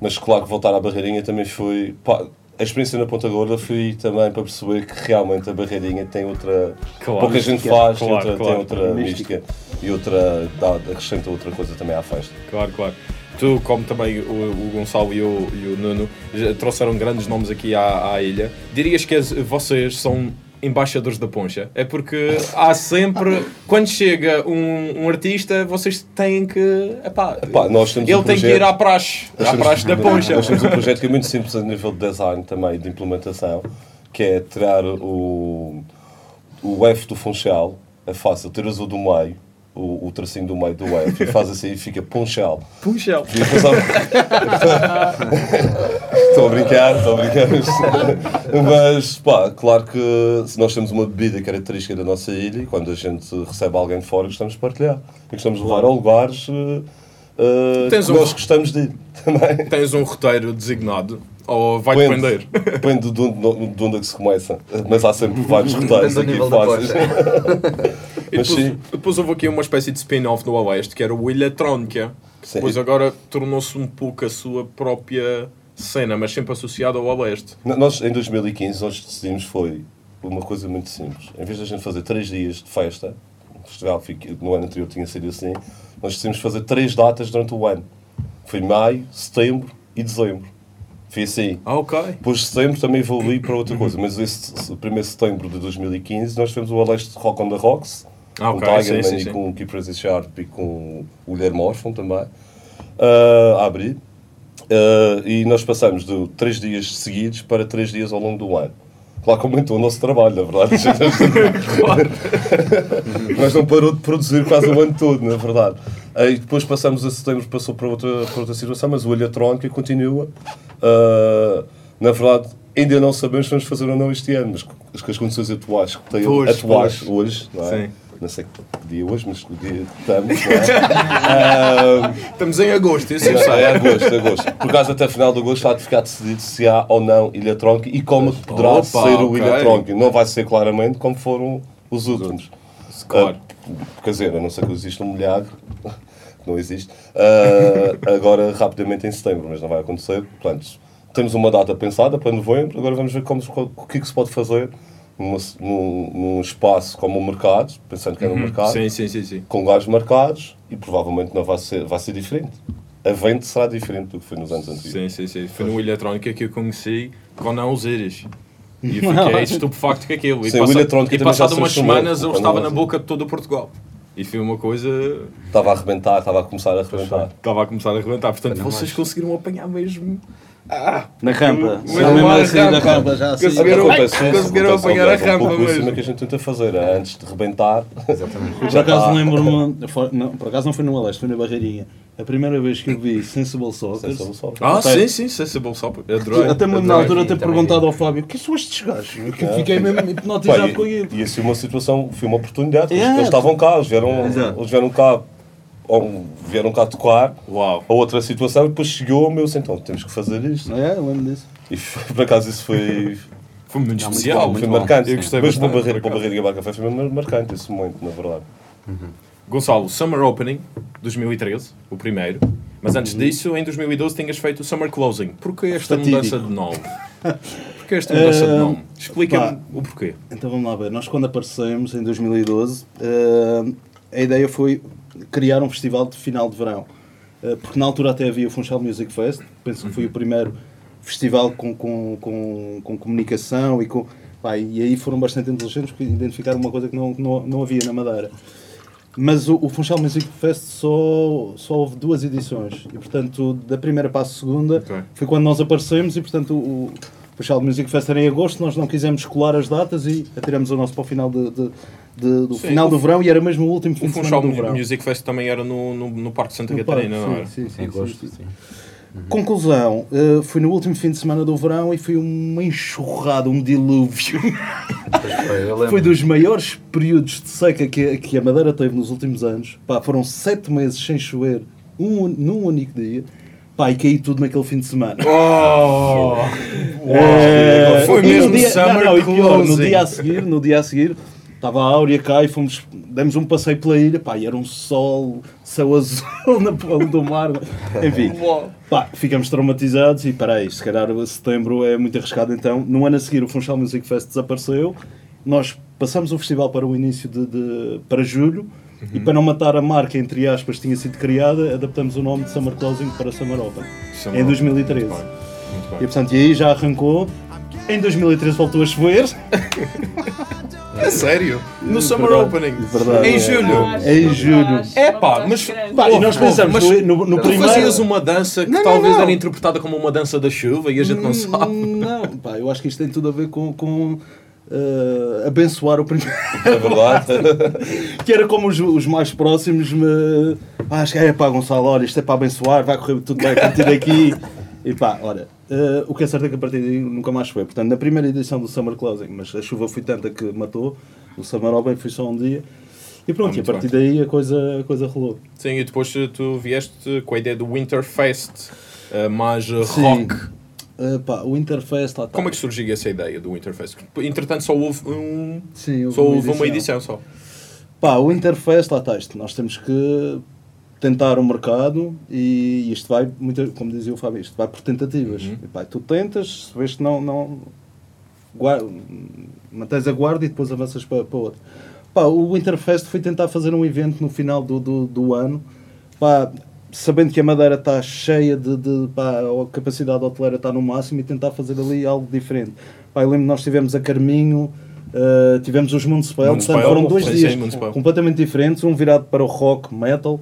Mas claro que voltar à barreirinha também foi... pá, a experiência na Ponta Gorda foi também para perceber que realmente a barreirinha tem outra... Claro. pouca gente faz, tem Claro, outra, claro. tem outra Mística. mística e outra... Dá, acrescenta outra coisa também à festa. Claro, claro. Tu, como também o, o Gonçalo e o, e o Nuno já trouxeram grandes nomes aqui à, à ilha, dirias que as- vocês são embaixadores da poncha? É porque há sempre, quando chega um, um artista, vocês têm que. Epá, Epá, nós temos ele um tem que projeto- ir à praxe, à praxe da poncha. Nós temos um projeto que é muito simples a nível de design também, de implementação, que é tirar o, o F do Funchal, é fácil, tiras o do meio, o, o tracinho do meio do F, e faz assim e fica Punchal. Há- Estou a brincar, estou a brincar. Mas, pá, claro que se nós temos uma bebida característica da nossa ilha e quando a gente recebe alguém de fora, gostamos de partilhar. E gostamos de levar a lugares Tens que um- nós gostamos de ir também. Tens um roteiro designado ou vai Depende. depender? Depende de onde, de onde é que se começa. Mas há sempre vários roteiros aqui fáceis. Mas depois, sim. depois houve aqui uma espécie de spin-off no Oeste que era o Ilha Trónica. Sim. Depois agora tornou-se um pouco a sua própria cena, mas sempre associada ao Oeste. Nós, em 2015, nós decidimos foi uma coisa muito simples. Em vez de a gente fazer três dias de festa, o festival no ano anterior tinha sido assim, nós decidimos fazer três datas durante o ano. Foi maio, setembro e dezembro. Foi assim. Ah, ok. Depois de setembro também evoluí para outra coisa, mas esse primeiro setembro de 2015 nós tivemos o Aleste Rock on the Rocks, Ah, com ok, o Tigerman sim, sim, e sim. com o Keep Crazy Sharp e com o Guilherme Orphan também, ah, a abrir. Ah, e nós passamos de três dias seguidos para três dias ao longo do ano. Claro que aumentou o nosso trabalho, na verdade. Mas não parou de produzir quase o ano todo, na verdade. Aí depois passamos a setembro, passou para outra, para outra situação, mas o Eletrónica continua. Ah, na verdade, ainda não sabemos se vamos fazer ou não este ano, mas com as condições atuais que têm Pois, atuais pois. hoje, não é? Sim. Não sei que dia hoje, mas que dia estamos, não é? Ah, Estamos em agosto, isso eu Sim, sei. é agosto, agosto. Por causa até final de agosto está de ficar decidido se há ou não Ilha Tronca e como poderá Opa, ser o ok. Ilha. Não vai ser claramente como foram os últimos. Claro. Ah, quer dizer, a não ser que exista um milhagre, que não existe, ah, agora rapidamente em setembro, mas não vai acontecer. Portanto, temos uma data pensada para novembro, agora vamos ver como, o que é que se pode fazer numa- num, num espaço como o mercado, pensando que é no mercado, Sim, sim, sim, com lugares marcados e provavelmente não vai ser, vai ser diferente. A venda será diferente do que foi nos anos anteriores. Sim, sim, sim. Foi no Eletrónica que eu conheci com não os íris. E eu fiquei estupefacto com aquilo. E, Sim, passa- e passado umas semanas eu estava na boca de todo o Portugal. E foi uma coisa. Estava a arrebentar, estava a começar a arrebentar. Estava a começar a arrebentar. Portanto, vocês conseguiram apanhar mesmo. Na rampa. Mas não mesmo assim rampa. rampa já assim. Conseguiram- Acontece conseguiram acontece, apanhar a é um rampa pouco isso mesmo. que a gente tenta fazer, é antes de rebentar. Por acaso lembro-me, não, por acaso não foi no Aleste, foi na Barreirinha. A primeira vez que eu vi Sensible Soccer. Sensible Soccer. Ah, Até- sim, sim, Sensible Sop. Adorei. Até me lembro na altura ter perguntado ao Fábio: que são estes gajos? Que É. fiquei mesmo hipnotizado com e, aquilo. e assim uma situação, foi uma oportunidade. Eles, É. eles estavam cá, eles vieram, Exato. eles vieram cá, ou vieram cá tocar Uau. a outra situação e depois chegou o meu assim, então temos que fazer isto. É, eu lembro disso. E foi- por acaso isso foi, Foi muito Não, muito especial. bom, foi muito bom. marcante. Eu gostei Mas para Barreira, para. Barreira Bar Café foi mesmo marcante esse momento, na verdade. Gonçalo, Summer Opening 2013, o primeiro. Mas antes disso, em 2012, tinhas feito o Summer Closing. Porquê esta Fatídico. mudança de nome? Porquê esta mudança de nome? Explica-me pá. o porquê. Então vamos lá ver. Nós, quando aparecemos em 2012, eh, a ideia foi criar um festival de final de verão. Eh, porque na altura até havia o Funchal Music Fest, penso que foi o primeiro festival com, com, com, com comunicação e com. Pá, e aí foram bastante inteligentes porque identificaram uma coisa que não, não, não havia na Madeira. Mas o, o Funchal Music Fest só, só houve duas edições e, portanto, da primeira para a segunda Ok. foi quando nós aparecemos e, portanto, o, o Music Fest era em agosto, nós não quisemos colar as datas e atiramos o nosso para o final, de, de- de- do, Sim, final o- do verão e era mesmo o último fim O de semana do verão. Music Fest também era no, no, no Parque de Santa No Catarina, parque, não era? sim, sim, sim, Em agosto, sim, sim. sim. Conclusão, eh, foi no último fim de semana do verão e foi uma enxurrada, um dilúvio. Foi. Foi dos maiores períodos de seca que, que a Madeira teve nos últimos anos. Pá, foram sete meses sem chover um, num único dia. Pá, e caiu tudo naquele fim de semana. Oh! É, Foi mesmo dia, summer não, não, e pior, no dia a seguir, no dia a seguir, estava a Áurea cá e fomos, demos um passeio pela ilha, pá, e era um sol, céu azul na ponta do mar, enfim, pá, ficamos traumatizados e peraí, se calhar setembro é muito arriscado então, no ano a seguir o Funchal Music Fest desapareceu, nós passamos o festival para o início de, de- para julho, e para não matar a marca, entre aspas, que tinha sido criada, adaptamos o nome de Summer Closing para Summer Open, Summer em Open. 2013. Muito bem, muito E bem. portanto, e aí já arrancou. Em 2013 voltou a chover. É sério? No Summer Verdade, Opening? verdade. Em julho? Em julho. É pá, mas- Pá, e nós pensamos mas no, no, Tu primeiro. fazias uma dança que Não, talvez não. era interpretada como uma dança da chuva e a gente não sabe. Hum, Não, pá, eu acho que isto tem tudo a ver com. com eh, abençoar o primeiro. É verdade. que era como os, os mais próximos me. Ah, acho que é pá, Gonçalo, olha, isto é para abençoar, vai correr tudo bem a partir daqui. E pá, olha, eh, o que é certo é que a partir daí nunca mais foi. Portanto, na primeira edição do Summer Closing, mas a chuva foi tanta que matou, o Summer Open foi só um dia. E pronto, Ah, e a partir daí a coisa, a coisa rolou. Sim, e depois tu vieste com a ideia do Winterfest, eh, mais Sim. rock. Eh, pá, o Interfest lá está. Como é que surgiu essa ideia do Winterfest? Entretanto, só houve, um, Sim, houve só uma houve uma edição. edição só. Pá, o Interfest, lá está isto. Nós temos que tentar o mercado e isto vai, muito, como dizia o Fábio, isto vai por tentativas. Uhum. E, pá, tu tentas, se vês que não, não gua- mantens a guarda e depois avanças para, para outro. Pá, o Interfest foi tentar fazer um evento no final do, do, do ano pá, sabendo que a Madeira está cheia de, de pá, a capacidade hoteleira está no máximo e tentar fazer ali algo diferente. Pá, eu lembro que nós tivemos a Carminho, eh, tivemos os Municipal, portanto foram dois dias Municipal. completamente diferentes, um virado para o rock, metal.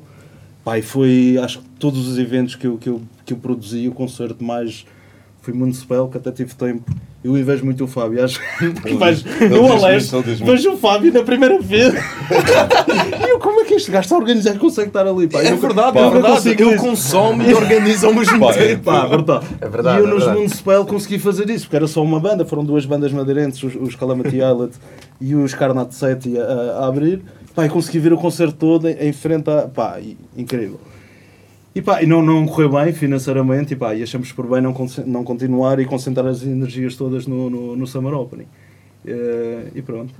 Pá, e foi, acho que todos os eventos que eu, que eu, que eu produzi, o concerto mais foi Municipal, que até tive tempo. Eu invejo muito o Fábio, acho que vais no Aleste, vejo o Fábio na primeira vez. e eu, como é que este gajo está a organizar consegue estar ali? Pá, É eu, verdade, eu é verdade. Ele isso. consome e organiza ao mesmo Pá, é- tempo. Pá, verdade. É verdade, E eu é nos verdade. Municipal consegui fazer isso, porque era só uma banda, foram duas bandas madeirenses, os, os Calamity Islet e os Carnat Seti a, a- a abrir. Pá, e consegui ver o concerto todo em, em frente a. Pá, e- incrível. E pá, não, não correu bem financeiramente, e pá, e achamos por bem não, não continuar e concentrar as energias todas no, no, no Summer Opening. Eh, e pronto.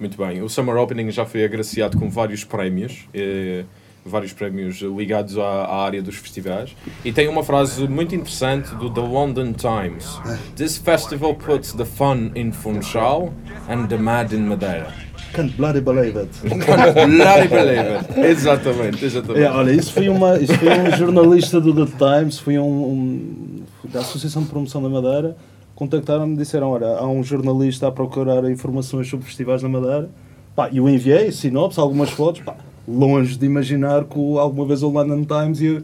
Muito bem. O Summer Opening já foi agraciado com vários prémios, eh, vários prémios ligados à, à área dos festivais. E tem uma frase muito interessante do The London Times: This festival puts the fun in Funchal and the mad in Madeira. Can't bloody believe it. Bloody believe it. Exatamente, exatamente. É, olha, isso foi, uma, isso foi um jornalista do The Times, foi um, um- da Associação de Promoção da Madeira, contactaram-me e disseram, olha, há um jornalista a procurar informações sobre festivais na Madeira, pá, e eu enviei sinopse, algumas fotos, pá, longe de imaginar que alguma vez o London Times ia...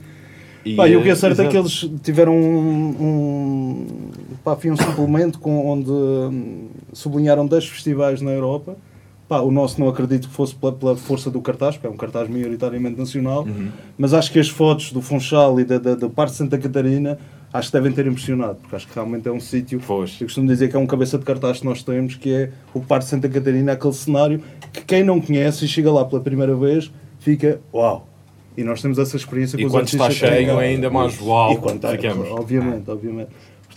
E, Pá, e o que é certo é exato. que eles tiveram um, um, pá, um suplemento com, onde hum, sublinharam 10 festivais na Europa. Pá, o nosso não acredito que fosse pela, pela força do cartaz, porque é um cartaz maioritariamente nacional, Uhum. mas acho que as fotos do Funchal e da, da, da parte de Santa Catarina acho que devem ter impressionado, porque acho que realmente é um sítio. Eu costumo dizer que é um cabeça de cartaz que nós temos, que é o Parque de Santa Catarina, aquele cenário que quem não conhece e chega lá pela primeira vez fica uau! E nós temos essa experiência E com os quando está cheio, ainda mais uau. E quando está, obviamente, obviamente.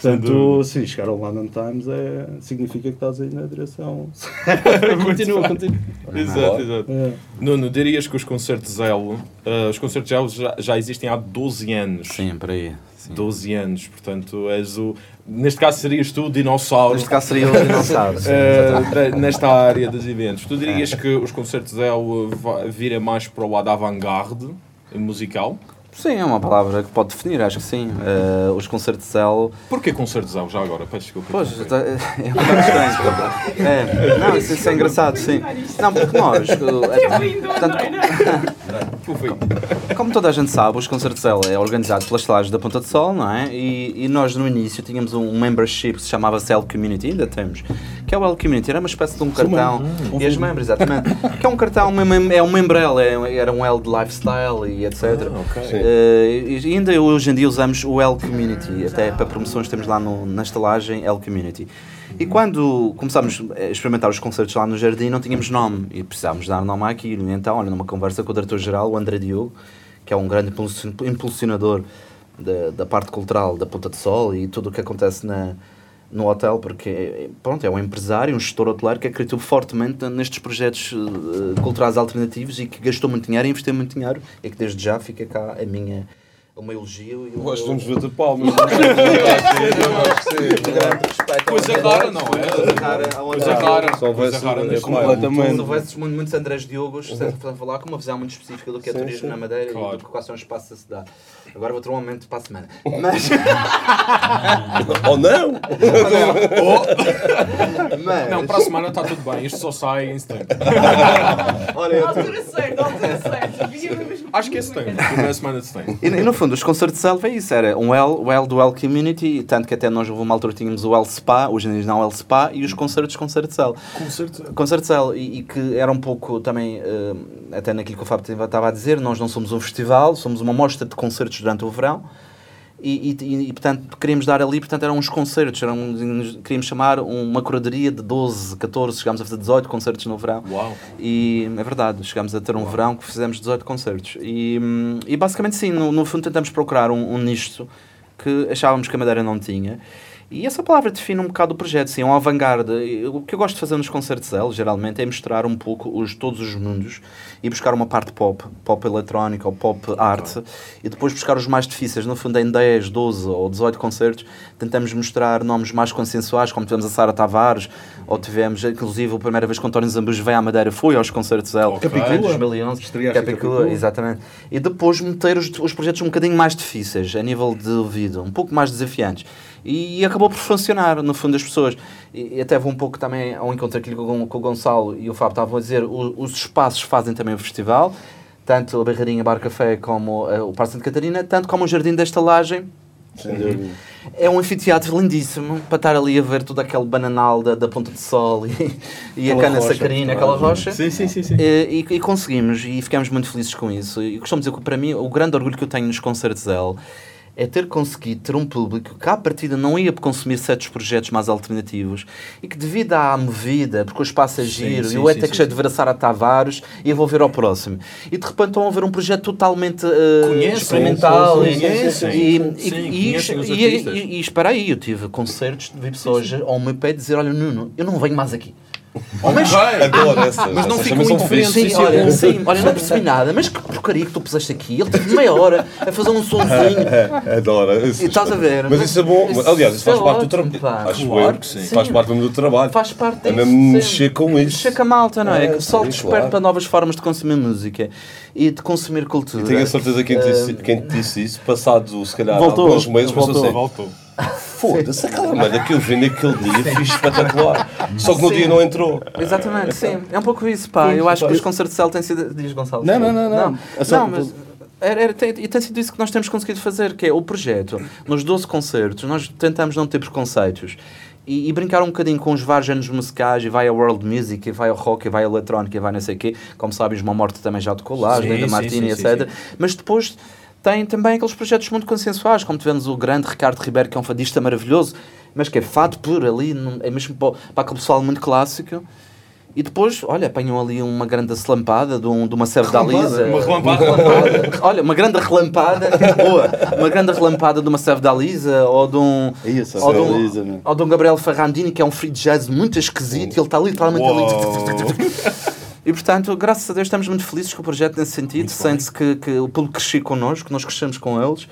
Portanto, sim, chegar ao London Times é, significa que estás aí na direção. continua, continua. Exato, exato. É. Nuno, dirias que os concertos Elo, eh, os concertos Elo já, já existem há 12 anos. Sim, por aí. Sim. 12 anos, portanto, és o. Neste caso serias tu o dinossauro. Neste caso seria o dinossauro. sim, da- nesta área dos eventos. Tu dirias que os concertos Elo vira mais para o lado avant-garde musical? Sim, é uma palavra que pode definir, acho que sim. Eh, os concertos de Celo. Porquê concertos Elo? Já agora, peço desculpa. Pois, tá- é um bocado estranho. É, não, isso, isso é engraçado, sim. Não, porque nós. É lindo, Portanto, não é? É? Como toda a gente sabe, os concertos L é organizado pelas Estelagens da Ponta de Sol, não é? E, e nós no início tínhamos um membership que se chamava Cell Community, ainda temos, que é o L Community, era uma espécie de um cartão, e as membros, exatamente, que é um cartão, é um membrel, é, era um L de lifestyle e etc. Ah, ok. E ainda hoje em dia usamos o L Community, até para promoções temos lá no, na estalagem L Community. E quando começámos a experimentar os concertos lá no Jardim, não tínhamos nome e precisávamos dar nome àquilo. Então, olha, numa conversa com o diretor-geral, o André Diogo, que é um grande impulsion- impulsionador da, da parte cultural da Ponta de Sol e tudo o que acontece na, no hotel, porque pronto, é um empresário, um gestor hoteleiro que acreditou fortemente nestes projetos eh, culturais alternativos e que gastou muito dinheiro investiu muito dinheiro e que desde já fica cá a minha, o meu elogio e o Gosto de uns bater palmas. é? grande respeito. Coisa rara, não é? Coisa rara Coisa rara. Só neste Epá, Completamente. Se houvesse muitos, Andrés Diogos, sempre para falar com uma visão muito específica do que é turismo na Madeira e do que quais são os espaços a se dar. Agora vou ter um momento para a semana. Mas, Ou não? mas Não, para a semana está tudo bem. Isto só sai em setembro. olha, eu A altura certa, a altura certa. Acho que é setembro. Primeira semana de setembro. E no fundo, os concertos de selva é isso, era um L, o L do L Community, tanto que até nós houve uma altura tínhamos o L Spa, hoje em dia não o L Spa, e os concertos Concerto de Cell. Concerto de e, e que era um pouco também, eh, até naquilo que o Fábio estava a dizer, nós não somos um festival, somos uma mostra de concertos durante o verão, e, e, e, portanto queríamos dar ali, portanto eram uns concertos, eram, queríamos chamar uma curadoria de 12, 14, chegámos a fazer 18 concertos no verão. Uau. E é verdade, chegámos a ter um verão que fizemos 18 concertos. E, hum, e basicamente, sim, no, no fundo tentamos procurar um, um nicho que achávamos que a Madeira não tinha. E essa palavra define um bocado o projeto, sim, é um avant-garde. E O que eu gosto de fazer nos concertos L, geralmente, é misturar um pouco os, todos os mundos e buscar uma parte pop, pop eletrónica ou pop arte, e depois buscar os mais difíceis. No fundo, em 10, 12 ou 18 concertos, tentamos mostrar nomes mais consensuais, como tivemos a Sara Tavares, ou tivemos, inclusive, a primeira vez que o António Zambus veio à Madeira, foi aos concertos L, Ok. em 2011. Estreaste em Capicua, Capicua. exatamente. E depois meter os, os projetos um bocadinho mais difíceis, a nível de ouvido, um pouco mais desafiantes. E, acabou por funcionar, no fundo, as pessoas. E, e até vou um pouco também ao encontro aqui com, o- Gonçalo e o Fábio estavam a dizer, o- os espaços fazem também o festival, tanto a Barreirinha Bar Café como eh, o Parque Santa Catarina, tanto como o Jardim da Estalagem. Sem dúvida. É um anfiteatro lindíssimo para estar ali a ver todo aquele bananal da, da Ponta de Sol e, e a cana rocha, sacarina, aquela rocha. Sim, sim, sim. sim. Eh, E, e conseguimos, e ficamos muito felizes com isso. E costumo dizer que para mim o grande orgulho que eu tenho nos concertos L é ter conseguido ter um público que à partida não ia consumir certos projetos mais alternativos e que devido à movida, porque o espaço é giro, sim, e o sim, até sim, que cheio de Veraçar a Tavares e vou ver ao próximo. E de repente estão a ver um projeto totalmente eh, Conhecem, experimental sim, e, e, e, e, e, e, e espera aí, eu tive concertos de vi pessoas ao meu pé dizer, olha Nuno, eu não venho mais aqui. Oh, mas, Adoro essas. Mas não essas ficam indiferentes. Sim, Isso é olha, sim, olha, não percebi nada, mas que porcaria que tu puseste aqui? Ele teve meia hora a fazer um sonzinho. É, Adoro. E estás a ver? Mas isso é bom. Isso Aliás, isso faz é parte do ótimo, trabalho. pá. Acho Claro eu. sim. Faz Sim. parte mesmo do trabalho. Faz parte É disso. sim. mexer com isso. Mexer com a malta, não é? É, que o pessoal sim, desperta claro. para novas formas de consumir música e de consumir cultura. E tenho a certeza que quem te Eh, disse, quem te disse isso, passado se calhar Voltou, alguns meses, pensou voltou, assim: Voltou. Foda-se, aquela merda que eu vi naquele dia fiz espetacular. Só que no Sim. dia não entrou. Exatamente, sim. É um pouco isso, pá. Eu acho que os concertos de céu têm sido. Diz Gonçalo. Não, não, não, não. Não, É só- não, mas. Era, era- tem, e tem sido isso que nós temos conseguido fazer, que é o projeto. Nos 12 concertos, nós tentamos não ter preconceitos. E, e brincar um bocadinho com os vários géneros musicais, e vai a world music, e vai ao rock, e vai a eletrónica, e vai não sei o quê. Como sabes, uma morte também já tocou lá, Sim, Linda sim, Martini, sim, etc. Mas depois tem também aqueles projetos muito consensuais, como tivemos o grande Ricardo Ribeiro, que é um fadista maravilhoso, mas que é fado por ali, é mesmo para, para aquele pessoal muito clássico. E depois, olha, apanham ali uma grande slampada de, um, de uma serve da Lisa. Uma relampada. Olha, uma grande relampada, boa, uma grande relampada de uma serve da Lisa ou de um. É isso, ou, de um Lisa, né? ou de um Gabriel Ferrandini, que é um free jazz muito esquisito, e ele está literalmente ali. E portanto, graças a Deus, estamos muito felizes com o projeto nesse sentido. Sente-se que, que o público cresceu connosco, nós crescemos com eles.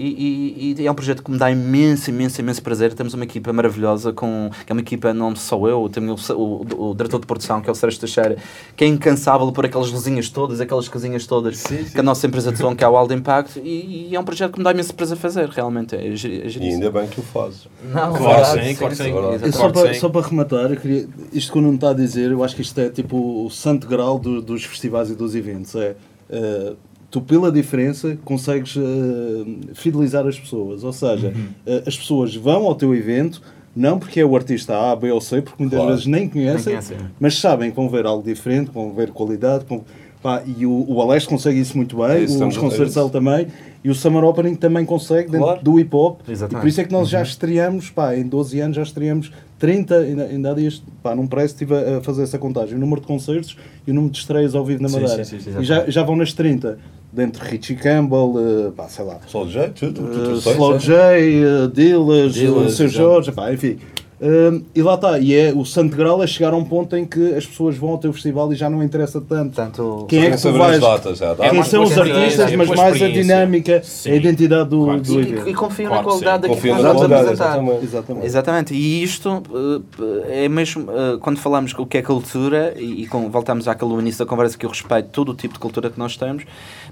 E, e- e é um projeto que me dá imenso, imenso, imenso prazer. Temos uma equipa maravilhosa, com, que é uma equipa, não só eu, também o, o, o diretor de produção, que é o Sérgio Teixeira, que é incansável por aquelas luzinhas todas, aquelas casinhas todas que a nossa empresa de som, que é o Aldo Impact. E, e é um projeto que me dá imenso prazer fazer, realmente. É, gi- é E ainda bem que o fazes. Não, Claro sim, claro sim. E só para, sim. só para rematar, eu queria, isto que o Nuno está a dizer, eu acho que isto é tipo o santo grau do- dos festivais e dos eventos. É, eh, tu, pela diferença, consegues eh, fidelizar as pessoas. Ou seja, Uhum. eh, as pessoas vão ao teu evento, não porque é o artista A, B ou C, porque muitas Claro. vezes nem conhecem, conhecem. mas sabem que vão ver algo diferente, vão ver qualidade. vão- pá, e o, o Alex consegue isso muito bem, Isso, os concertos é ele também, e o Summer Opening também consegue, dentro Claro. do hip hop. E Exatamente. por isso é que nós já estreamos, pá, em 12 anos já estreamos 30, ainda, ainda há dias, pá, num press estive a, a fazer essa contagem, o número de concertos e o número de estreias ao vivo na Madeira. sim, sim, sim, e já, já vão nas 30, dentro de Richie Campbell, eh, pá, sei lá, o jeito, tudo, tudo, eh, tudo sei, Slow. J, uh, Dillas, Dillas, uh, Seu. Jorge, pá, enfim. Um, e lá está, e é o santo grau é chegar a um ponto em que as pessoas vão ao teu festival e já não interessa tanto Portanto, quem é que tu vais, datas, já, quem são os artistas, mas mais a dinâmica, Sim. a identidade do, Claro do evento. e, e confio Claro na qualidade daquilo que nós vamos qualidade, apresentar. exatamente. Exatamente. Exatamente, e isto uh, é mesmo uh, quando falamos o que é cultura, e, e com- voltamos àquele início da conversa que eu respeito todo o tipo de cultura que nós temos,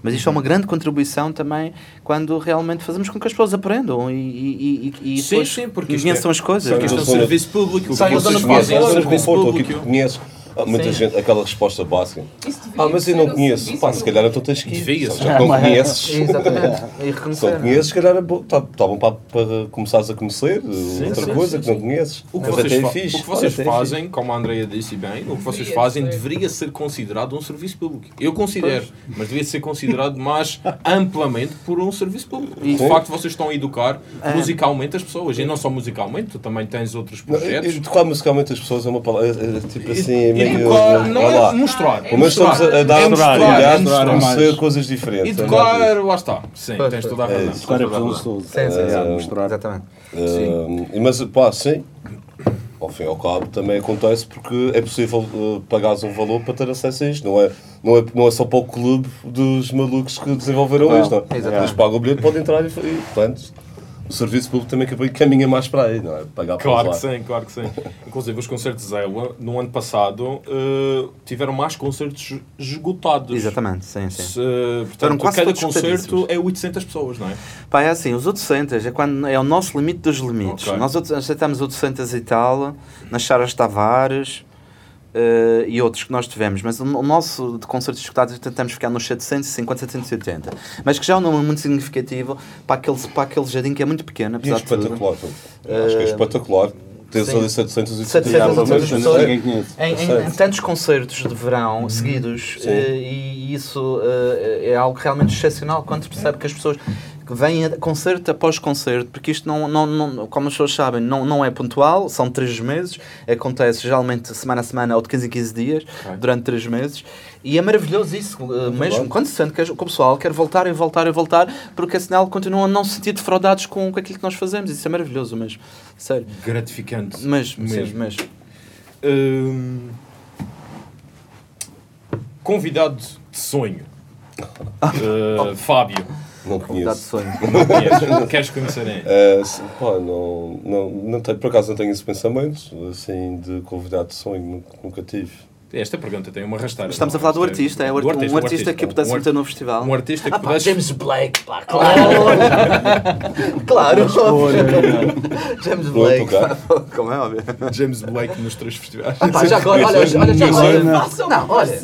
mas isto é uma grande contribuição também quando realmente fazemos com que as pessoas aprendam e, e, e, e Sim, depois sim, porque conheçam é- as coisas. São serviço público. O que vocês fazem é um serviço que público. Há muita Sim. gente, aquela resposta básica. Ah, mas eu não conheço. Pá, se calhar então tens que ir. Já que não conheces. Exatamente, e Se reconhecer. não conheces, se calhar está tá bom para, para começares a conhecer uh, outra sim, coisa sim, que não conheces. O que Mas vocês, até é fa- fixe. o que vocês Olha, até é fazem, como a Andrea disse bem, o que vocês fazem deveria ser considerado um serviço público. Eu considero, mas devia ser considerado mais amplamente por um serviço público. E de facto vocês estão a educar É. musicalmente as pessoas. E não só musicalmente, tu também tens outros Não, projetos. e- e Tocar musicalmente as pessoas é uma palavra, é, é, tipo assim, é meio... Educar não é. É Pelo menos estamos a, dar É mostrar, mostrar, é a mostrar conhecer mais. coisas diferentes. E é tocar, mais lá está. Sim, Pois, tens toda a razão. É Agora é presunçoso. Sim, sim, É, sim. mostrar. Exatamente. Uh, mas, pá, sim. Ao fim e ao cabo também acontece porque é possível uh, pagares um valor para ter acesso a isto. Não é, não é, não é só para o clube dos malucos que desenvolveram Não, isto. Não. exatamente. Eles pagam o bilhete, podem entrar e, e portanto, o serviço público também caminha mais para aí, não é? Pagar Claro que sim, claro que sim. Inclusive os concertos Zewa, no ano passado, eh, tiveram mais concertos esgotados. Exatamente, sim, sim. Se, Foram portanto, quase cada concerto é 800 pessoas, não é? Pá, é assim, os 800 é, quando, é o nosso limite dos limites. Ok. Nós outros- aceitamos 800 e tal, nas Charas Tavares eh, e outros que nós tivemos, mas o, o nosso de concertos escutados tentamos ficar nos 750, 780. Mas que já é um número muito significativo para aquele, para aquele jardim que é muito pequeno, E é apesar de tudo. espetacular. tu. Acho que é espetacular. Tens ali 700 e 700 700 800 pessoas. Em, em- em tantos concertos de verão seguidos, Sim. eh, e isso eh, é algo realmente excepcional quando se percebe que as pessoas que vêm concerto após concerto, porque isto não, não, não como as pessoas sabem, não, não é pontual, são três meses, acontece geralmente semana a semana ou de 15 em 15 dias, durante três meses, e é maravilhoso isso, eh, mesmo quando se sente que, que o pessoal quer voltar e voltar e voltar, porque afinal continuam a não se sentir defraudados com, com aquilo que nós fazemos, isso é maravilhoso mesmo, sério. Gratificante. Mesmo, Mesmo. mesmo. Hum, convidado de sonho. Uh, Fábio. Não Dá de conheço. sonho. Não conheces? Queres conhecer? É, se- pá, não, não, não tenho, por acaso não tenho esse pensamento, assim, de convidado de sonho, nunca, nunca tive. Esta pergunta tem uma rasteira. Estamos a falar do artista, é o Do arti- um artista que pudesse um meter no festival. Um artista que Ah, pá, pudesse... James Blake, pá, claro. claro, James Blake, Pronto, pá, como é óbvio. James Blake nos três festivais. Ah, pá, já agora, olha, olha, já agora. Não, olha,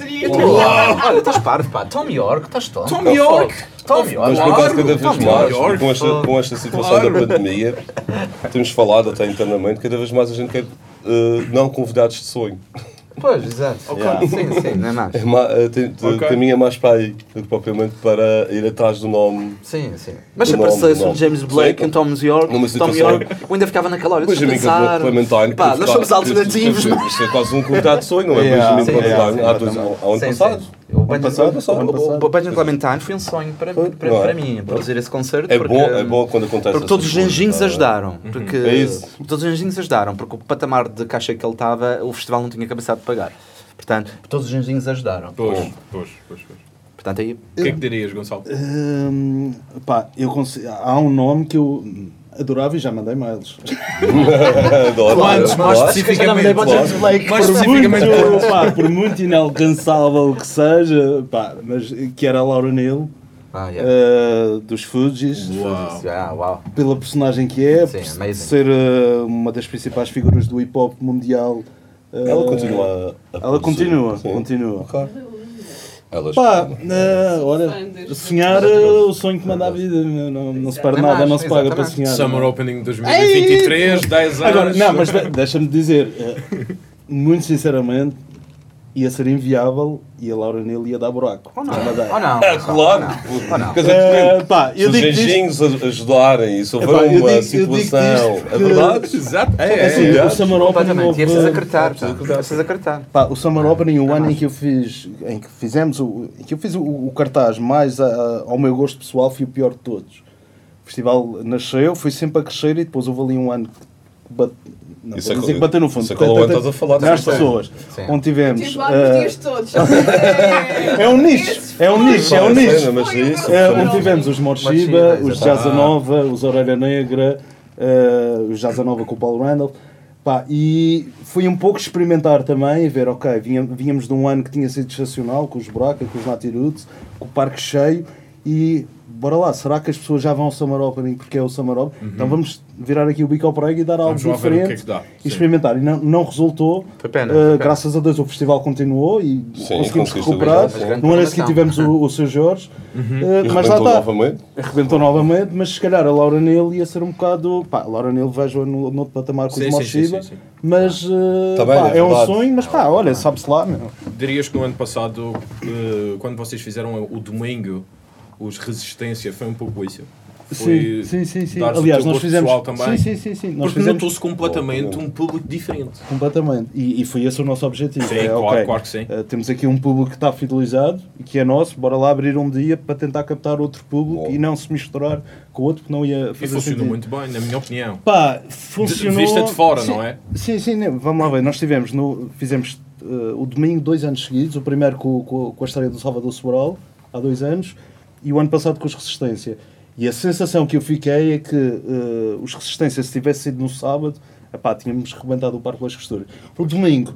olha, estás parvo, pá, Tom York, estás Tom. Tom York! Mas York. por acaso, cada vez mais, York. com esta, com esta situação Claro. da pandemia, temos falado até internamente, cada vez mais a gente quer eh, não convidados de sonho. Pois, exato. Yeah. Sim, sim, não é mais. É ma- eh, tem- te- Ok. Caminha mais para aí do que propriamente para ir atrás do nome. Sim, sim. Mas se aparecesse um. James Blake, Sim. um Tom York, Numa Tom situação- York, eu ainda ficava naquela hora. Benjamin pensar. Clementine. Pá, nós está- somos alternativos, mas... Isto é quase um convidado de sonho, não é? Yeah, Benjamin sim, Clementine, há, dois, há, há um ano Sim, passado. O Benjamin, passado, passado. o- o Clementine foi um sonho para, para, para, é? mim, produzir esse concerto. É porque, bom, é bom quando acontece Porque todos os anjinhos tá? ajudaram. Porque É isso. Todos os anjinhos ajudaram, porque o patamar de caixa que ele estava, o festival não tinha capacidade de pagar. Portanto, todos os anjinhos ajudaram. Pois, pois, pois, pois. Portanto, aí. O que é que dirias, Gonçalo? Hum, pá, eu consigo, há um nome que eu adorava e já mandei mails. Quantos? Mais especificamente. Mais por, especificamente muito, quantos? pá, por muito inalcançável que seja, pá, mas que era a Laura Neal, Ah, yeah. eh, dos Fugees, Uau. Ah, pela personagem que é, Sim, por amazing. ser eh, uma das principais figuras do hip hop mundial. eh, Ela continua a, a Ela produzir. continua, Sim. continua. Ok. Ela Pá, olha, Fã das- sonhar é o sonho que manda a vida, não, não se perde Exatamente. nada, não se paga para sonhar. Summer Opening 2023, 10 anos. Agora, não, mas de- deixa-me dizer, eh, muito sinceramente, ia ser inviável e a Laura Neal ia dar buraco. Ou não? Ou não? É claro. Ou não? Quer dizer, pá, se os anjinhos a- ajudarem e Epá, eu uma digo- situação. disto É que- verdade? Exato. É, É é, assim, é. o Summer Completamente. houve- E é preciso acreditar. pá. preciso É preciso acreditar. Pá, o Summer Opening, o ano em que eu fiz, em que fizemos, o, em que eu fiz o, o cartaz mais a- ao meu gosto pessoal foi o pior de todos. O festival nasceu, foi sempre a crescer e depois houve ali um ano que não, Isso vou é dizer que- que bateu no fundo. isso é que o estás a falar, Nas sim. pessoas. Sim. Onde tivemos. Tive lá nos eh, dias todos. É, é um nicho, é um nicho, é um nicho. Mas isso, É, onde tivemos os Morshiba, os exato. Jazza Nova, os Orelha Negra, eh, os Jazza Nova com o Paulo Randall. Pá, e foi um pouco experimentar também, e ver, ok, vínhamos de um ano que tinha sido excepcional, com os Buraca, com os Nati Roots, com o parque cheio, e bora lá, será que as pessoas já vão ao Summer Opening porque é o Summer Opening? Então vamos virar aqui o bico ao prego e dar algo Vamos lá ver o que é diferente que dá. e Sim. experimentar. E não, não resultou. Foi pena, Eh, foi pena. graças a Deus o festival continuou e Sim, conseguimos recuperar. No ano a seguir tivemos o, o seu Jorge, eh, E mas lá está. novamente. Arrebentou novamente, mas se calhar a Laura Neal ia ser um bocado. Pá, a Laura Neal vejo no, no outro patamar com sim, Moshiba, mas eh, Tá bem, pá, é é, um sonho, mas pá, olha, sabe-se lá, meu. Dirias que no ano passado, eh, quando vocês fizeram o domingo, os Resistência, foi um pouco isso? Foi Sim, sim, sim. Aliás, nós fizemos. pessoal também. Sim, sim, sim. sim. Nós Porque fizemos notou-se completamente um público diferente. completamente. E, e foi esse o nosso objetivo. Sim, é, claro, ok, claro que sim. eh, temos aqui um público que está fidelizado e que é nosso, bora lá abrir um dia para tentar captar outro público Bom. e não se misturar com outro que não ia E fazer funcionou sentido. muito bem, na minha opinião. Pá, funcionou. vista de fora, Sim, não é? Sim, sim, vamos lá ver. Nós tivemos, no, fizemos eh, o domingo dois anos seguidos, o primeiro com, com, com a história do Salvador Sobral, há dois anos, e o ano passado com os Resistência. E a sensação que eu fiquei é que eh, os Resistência, se tivesse sido no sábado, epá, tínhamos rebentado o Parque das Costuras. O domingo,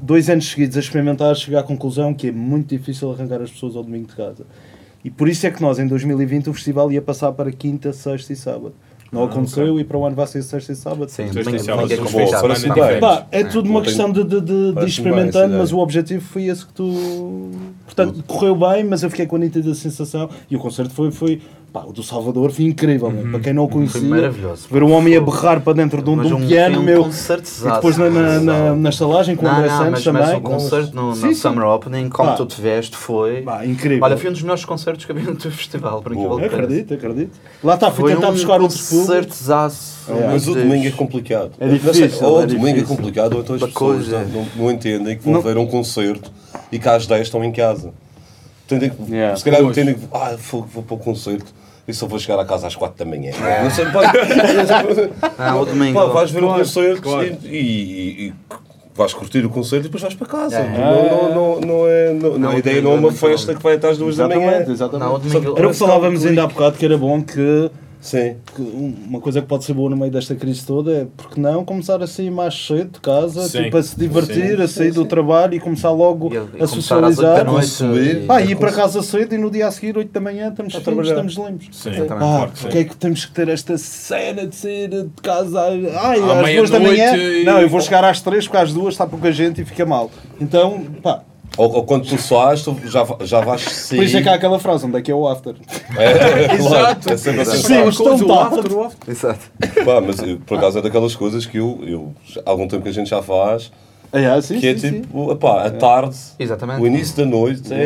dois anos seguidos a experimentar, chegar à conclusão que é muito difícil arrancar as pessoas ao domingo de casa. E por isso é que nós, em 2020, o festival ia passar para quinta, sexta e sábado. Não aconteceu e para o ano vai ser sexta e sábado. Sim, Sexta e sábado. é. Pá, é tudo uma questão de, de, de- de experimentando, mas o objetivo foi esse que tu. Portanto, correu bem, mas eu fiquei com a nítida sensação. E o concerto foi. foi pá, o do Salvador foi incrível, meu. para quem não o conhecia. Foi maravilhoso. Ver um homem a berrar para dentro de um, de um um- piano, um meu. concerto E depois na, na, na, na estalagem com o Não, André não, Santos mas, também. mas o concerto no, Sim, no sim. Summer Opening, como Pá. tu te veste, foi. Pá, incrível. Olha, foi um dos melhores concertos que havia no teu festival, por incrível que. Acredito, acredito. Lá está, fui Foi tentar um buscar outros públicos. É. Mas o domingo é complicado. É difícil, Ou é o domingo é complicado, ou então as pessoas coisa. não, entendem que vão ver um concerto e que às 10 estão em casa. Entendem que, Yeah. Se calhar que ah, vou, vou para o concerto e só vou chegar a casa às 4 da manhã. É. Não sei, pá, Ah, o domingo. pá, vais ver um Claro, concerto claro. e, e- e vais curtir o concerto e depois vais para casa. É. Não, não, não, não é, não, Não, a ideia não é é uma muito festa que vai até às 2 da manhã. Exatamente, exatamente. Era o que falávamos ainda há bocado, que era bom que Sim. que uma coisa que pode ser boa no meio desta crise toda é porque não começar a sair mais cedo de casa, Sim. tipo, a se divertir, Sim. a sair do trabalho e começar logo E- e a oito socializar. noite consumir. e- Pá, e ir para casa cedo e no dia a seguir, 8 da manhã, estamos A trabalhar. estamos limpos. Sim, Exatamente. Ah, porque sim. é que temos que ter esta cena de sair de casa ai, À às duas da meia-noite manhã? e- Não, eu vou chegar às três porque às duas está pouca gente e fica mal. Então, pá, Ou, ou quando tu sais, tu já, já vais sair. por isso é que há aquela frase, onde é que é o after? É, claro, Exato. É sempre assim. Sim, então o after, o after. Exato. Pá, mas eu, por acaso é daquelas coisas que eu, eu há algum tempo que a gente já faz, É, sim, que é sim, sim. tipo, epá, a tarde, Exatamente. o início da noite, É,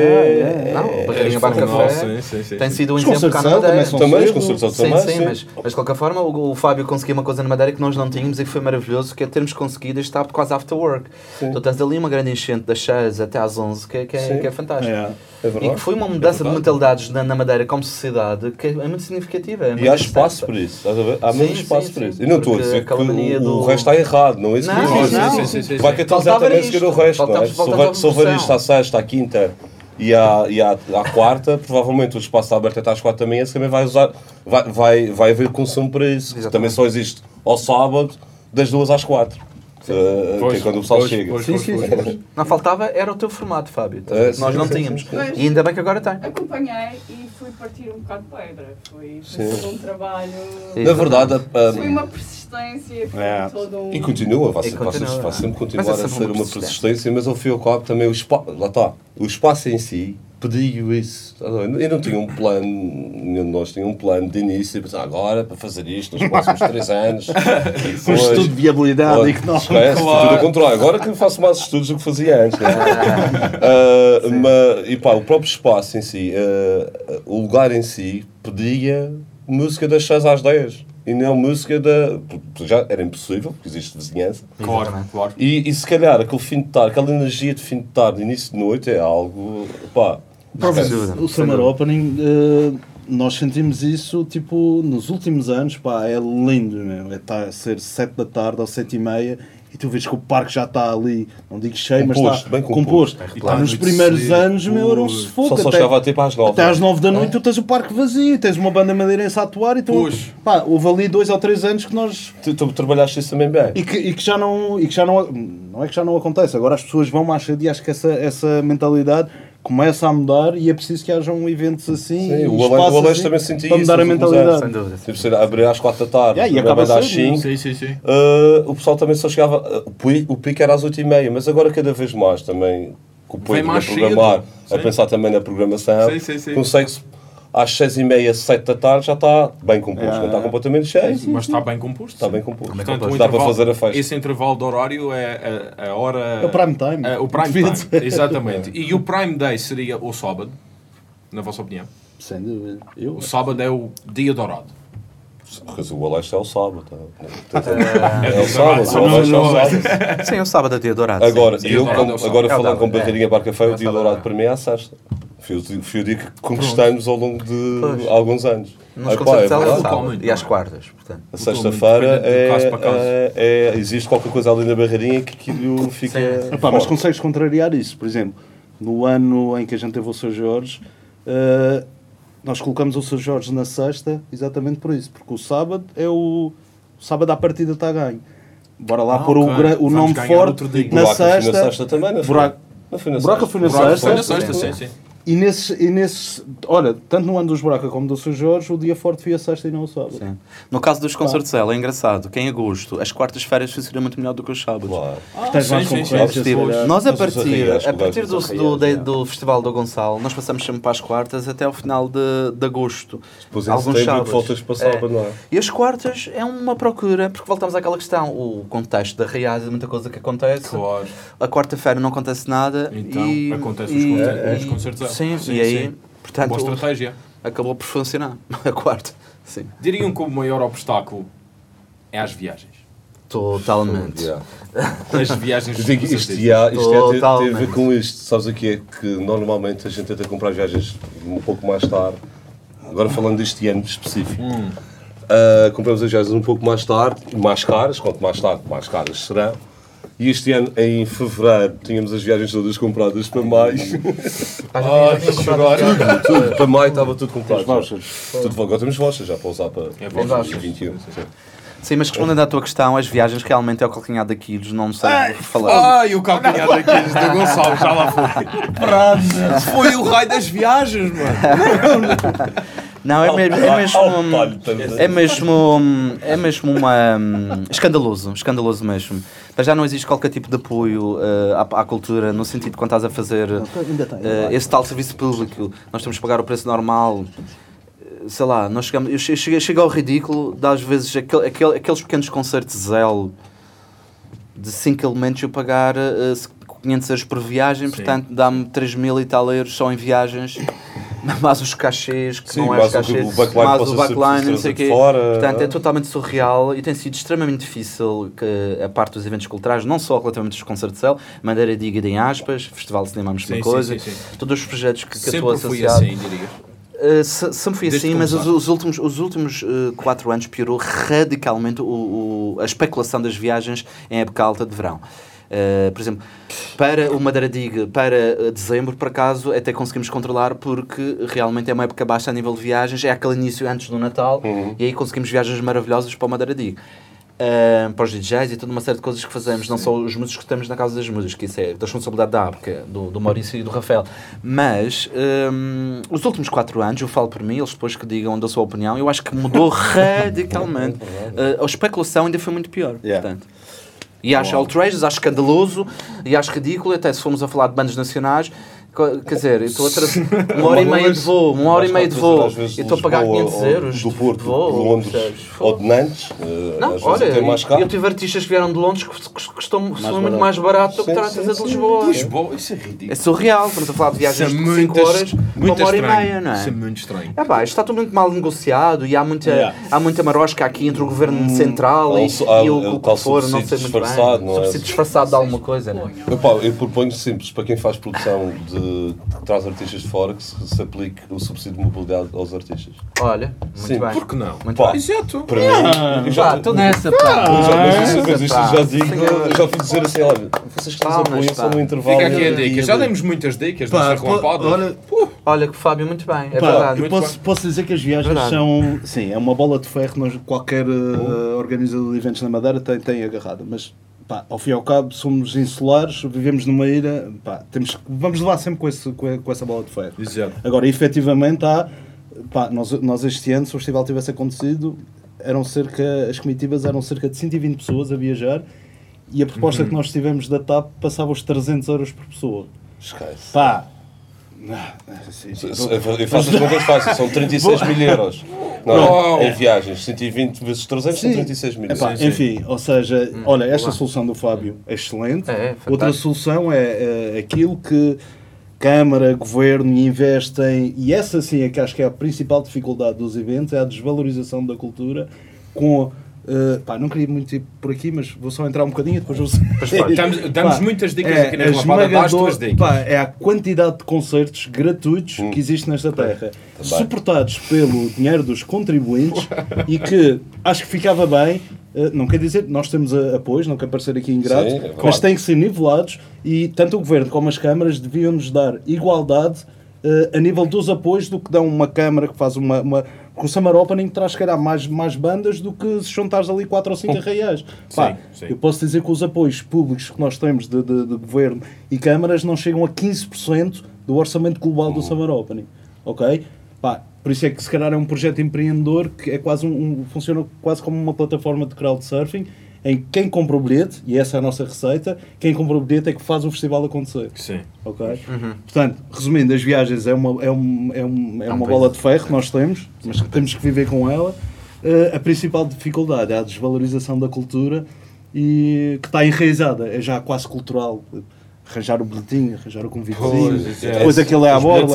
é, Não, o Barreirinha Bar Café sim, sim, sim, tem sim. sido um Os exemplo cá na Madeira. também os concertos Sim, também, sim, sim. mas, mas de qualquer forma o, o Fábio conseguiu uma coisa na Madeira que nós não tínhamos e que foi maravilhoso, que é termos conseguido estar quase after work. Tu tens ali uma grande enchente das 6 até às 11, que, é- que, é, Sim. que é fantástico. É. É E que foi uma mudança É de mentalidades na, na Madeira como sociedade que é muito significativa. É E muito há espaço para isso? Há Sim, muito sim, espaço sim. para isso. E não estou a dizer que o, do- o resto está errado, não é isso que eu Não, estou a dizer. não. Sim, sim, sim, Vai sim. que então Faltava exatamente seguir o resto, é? Se houver- Se houver evolução. isto à sexta, à quinta e à, e à, à quarta, provavelmente o espaço está aberto até às quatro da manhã, se também vai usar, vai, vai, vai haver consumo para isso. Exatamente. Também só existe ao sábado, das duas às quatro. Uh, que é quando o pessoal pois, chega. pois, Sim, pois, sim, pois, sim. pois. Não faltava, era o teu formato, Fábio. É, que nós sim, não tínhamos. sim, sim. E ainda bem que agora tem. Acompanhei e fui partir um bocado de pedra. Foi, foi um trabalho. Na verdade, a- Foi uma persistência, foi É. todo um. E continua, vai, E continua. sempre Mas continuar é a sempre ser uma persistência, mas ao fim e ao cabo também o espaço, lá está, o espaço em si pediu isso. Eu não tinha um plano, nenhum de nós tinha um plano de início, pensar agora para fazer isto nos próximos três anos. Um estudo de viabilidade olha, económica. esquece, tudo ao contrário. Agora que eu faço mais estudos do que fazia antes. Né? Ah, mas, e pá, o próprio espaço em si, ah, o lugar em si, pedia música das 6 às 10. E não música da. Já era impossível, porque existe vizinhança. Claro, claro. E, e se calhar aquele fim de tarde, aquela energia de fim de tarde, início de noite, é algo. pá. O Summer Opening, eh, nós sentimos isso tipo nos últimos anos, pá, é lindo, meu. É tá a ser 7 da tarde ou 7 e meia e tu vês que o parque já está ali, não digo cheio, mas Composto, está bem composto. composto. E claro. tá nos primeiros anos, meu, era um sufoco. Só, só até- chegava tipo às 9. Até às 9 da noite tu tens o parque vazio, tens uma banda madeirense a atuar e tu, Pois. pá, houve ali dois ou três anos que nós Tu, tu trabalhaste isso também bem. e que, e que já não e que já não não é que já não acontece agora as pessoas vão mais cedo e acho que essa, essa mentalidade começa a mudar e é preciso que hajam eventos assim Sim, o Aleixo assim também sentia para isso mudar a mentalidade Sem dúvida. Tipo, abrir às 4 da tarde, Yeah, e acaba às cedo, não? 5. Sim, sim, sim. Uh, o pessoal também só chegava. uh, o, pico, era às 8 e meia, mas agora cada vez mais também, com o Pedro a programar, cedo, a sim. pensar também na programação, Sim, sim, sim. consegue-se às 6 e meia, 7 da tarde já está bem composto, É, não está é. completamente cheio, Mas está bem composto. está bem composto. Portanto, Dá o para fazer a festa. Esse intervalo de horário é a, a hora. É o prime time. É, o prime time, exatamente. E o prime day seria o sábado, na vossa opinião? Sem dúvida. Eu, O sábado é o dia dourado. Porque o Aleixo é o sábado. tá? É É o sábado, o Aleixo é o sábado. Sim, o sábado é dia dourado. Agora, eu, é agora É o falando com barreirinha barca feia, É o o dia dourado para mim é a sexta. Foi o, dia- que conquistamos ao longo de Pois. alguns anos. Nos Ah, concertos é dela é sábado e às quartas, portanto. A sexta-feira é, é- é- existe qualquer coisa ali na barreirinha que aquilo fica. Epá, mas consegues contrariar isso. Por exemplo, no ano em que a gente teve o Sr. Jorge, eh, nós colocamos o Sr. Jorge na sexta exatamente por isso. Porque o sábado é o. O sábado à partida está a ganho. Bora lá Ah, pôr ok. o, o nome forte outro dia. na Buraco foi sexta. na sexta também, não foi? Buraco- Não foi na Buraco sexta. Buraco. Foi na sexta, sim, sim. E nesse, e nesse. Olha, tanto no ano dos Buraca como do Sr. Jorge, o dia forte foi a sexta e não o sábado. Sim. No caso dos concertos dela, é engraçado que em agosto as quartas-feiras funcionam muito melhor do que os sábados. Claro. Tens mais sim, sim, concorrência, se calhar. nós a partir, a partir do, do, é. do Festival do Gonçalo, nós passamos sempre para as quartas até ao final de, de agosto. Depois em Alguns setembro sábados. voltas para sábado, não é? E as quartas é uma procura, porque voltamos àquela questão, o contexto da Reais é muita coisa que acontece. Claro. A quarta-feira não acontece nada. Então, e, acontece e, os concertos- e- os concertos. Sim, Sim, e aí, sim. portanto, Boa estratégia. acabou por funcionar. A quarta, sim. Diriam que o maior obstáculo é as viagens. Totalmente. As viagens isto, certeza. yeah, isto é, tem, a ver com isto. Sabes o que é? Que normalmente a gente tenta comprar viagens um pouco mais tarde. Agora falando deste ano específico. ah, compramos as viagens um pouco mais tarde, mais caras, quanto mais tarde, mais caras serão. E este ano, em fevereiro, tínhamos as viagens todas compradas para maio. Ai, agora. tudo, para maio estava tudo comprado. Vouchers. Tudo, agora temos vouchers já para usar para É para vouchers. 2021. Sim, mas respondendo à tua questão, as viagens realmente é o calcanhar daquilo, não sei falar. Ai, o calcanhar daqueles do Gonçalo, já lá foi. Foi o raio das viagens, mano. Não, é mesmo, é mesmo, é mesmo, é mesmo uma, hum, escandaloso, escandaloso mesmo. Mas já não existe qualquer tipo de apoio eh, à, à cultura, no sentido de quando estás a fazer eh, esse tal serviço público, nós temos que pagar o preço normal. Eh, Sei lá, nós chegamos, eu che- cheguei, chego ao ridículo de às vezes aquele, aquele- aqueles pequenos concertos Zell de 5 elementos eu pagar eh, 500 euros por viagem, portanto dá-me 3 mil e tal euros só em viagens, mais os cachês, que Sim, não é os o- cachês, o backline mais possa o backline, não sei o quê. fora. Portanto, é totalmente surreal e tem sido extremamente difícil que a parte dos eventos culturais, não só relativamente aos concertos de céu, Madeira Diga em aspas, Festival de Cinema a mesma Sim, coisa, sim, sim, sim. todos os projetos que, que eu estou Sempre fui associado. assim, diria. Uh, se- sempre fui Desde assim, mas os, os últimos, os últimos uh, quatro anos piorou radicalmente o, o- a especulação das viagens em época alta de verão. Uh, por exemplo, para o Madeira Diga, para uh, dezembro, por acaso, até conseguimos controlar porque realmente é uma época baixa a nível de viagens, é aquele início antes do Natal e aí conseguimos viagens maravilhosas para o Madeira Diga. Uh, para os DJs e toda uma série de coisas que fazemos, não só os músicos que temos na Casa das Músicas, que isso é da responsabilidade da ABCA, do, do Maurício e do Rafael. Mas um, os últimos quatro anos, eu falo por mim, eles depois que digam da sua opinião, eu acho que mudou radicalmente. Uh, a especulação ainda foi muito pior. Yeah. Portanto. E acho outrageous, acho escandaloso e acho ridículo, até se formos a falar de bandas nacionais. Quer dizer, eu estou a trazer uma hora e meia de voo, uma hora e meia de voo, e estou a pagar 500 euros Do Porto, de voo. de Londres percebes? ou de Nantes. eh, Não, às vezes olha, até mais caro. eu tive artistas que vieram de Londres que cust- custam são muito mais barato do que estar a trazer de. Lisboa. Lisboa, isso é ridículo. É surreal, estamos a falar de viagens é de muito 5 horas uma hora e meia, não Isso é é? muito estranho. É pá, isto está tudo muito mal negociado e há muita, Yeah. há muita marosca aqui entre o governo central há e, o- o, for, não sei muito bem. é? Subsídio disfarçado de alguma coisa, não é? Eu proponho simples para quem faz produção de que traz artistas de fora que se, se aplique o subsídio de mobilidade aos artistas. Olha, muito Sim, bem. Por que não? Muito Pá, bem. Exato. Para mim, eu já, Pá, estou nessa, pá. já, mas isso, mas isto pá. já digo, já fui dizer assim, olha, vocês que nos apoiam pá. só no intervalo. Fica aqui a dica. Já demos muitas dicas Pá, pô, relampada. olha, Olha que Fábio, muito bem, é pá, verdade. eu posso, bem. posso dizer que as viagens Verdade. são. Sim, é uma bola de ferro. Qualquer eh, organizador de eventos na Madeira tem, tem agarrada. Mas, pá, ao fim e ao cabo, somos insulares, vivemos numa ilha. Pá, temos, vamos levar sempre com, esse, com, essa bola de ferro. Exato. Agora, efetivamente, há. Pá, nós, nós este ano, se o festival tivesse acontecido, eram cerca, as comitivas eram cerca de 120 pessoas a viajar e a proposta que nós tivemos da TAP passava os 300 euros por pessoa. Esquece. Pá! ah, assim, Se- se- Eu faço as contas fáceis, são 36 mil euros. Não, é? em viagens, 120 vezes 300 são Sim. 36 mil. Epá, sim. enfim, ou seja, olha, esta solução do Fábio é excelente. É, é. Outra solução é, é aquilo que Câmara, Governo investem, e essa sim é que acho que é a principal dificuldade dos eventos, é a desvalorização da cultura com. Eh, pá, não queria muito ir por aqui, mas vou só entrar um bocadinho e depois vou. Damos, damos Pá, muitas dicas é aqui na a Relampada, dá as tuas esmagador- dicas. pá, é a quantidade de concertos gratuitos Hum. que existe nesta terra, suportados pelo dinheiro dos contribuintes e que acho que ficava bem. eh, Não quer dizer que nós temos a- apoios, não quer parecer aqui ingrato, Sim, é mas têm que ser nivelados e tanto o governo como as câmaras deviam nos dar igualdade eh, a nível dos apoios do que dão uma câmara que faz uma. uma com o Summer Opening traz, se calhar, mais, mais bandas do que se juntares ali 4 ou 5 reais. Pá, sim. Eu posso dizer que os apoios públicos que nós temos de, de- de governo e câmaras não chegam a 15% do orçamento global do Summer Opening. Ok? Pá, por isso é que se calhar é um projeto empreendedor que é quase um, um- funciona quase como uma plataforma de crowdsurfing em que quem compra o bilhete, e essa é a nossa receita, quem compra o bilhete é que faz o festival acontecer. Sim. Ok? Portanto, resumindo, as viagens é uma, é um, é um, é um uma bola de ferro que nós temos, mas que temos que viver com ela. Eh, a principal dificuldade é a desvalorização da cultura e que está enraizada, é já quase cultural. Arranjar o bilhetinho, arranjar o convitezinho, Pois, é. depois aquele é à borla,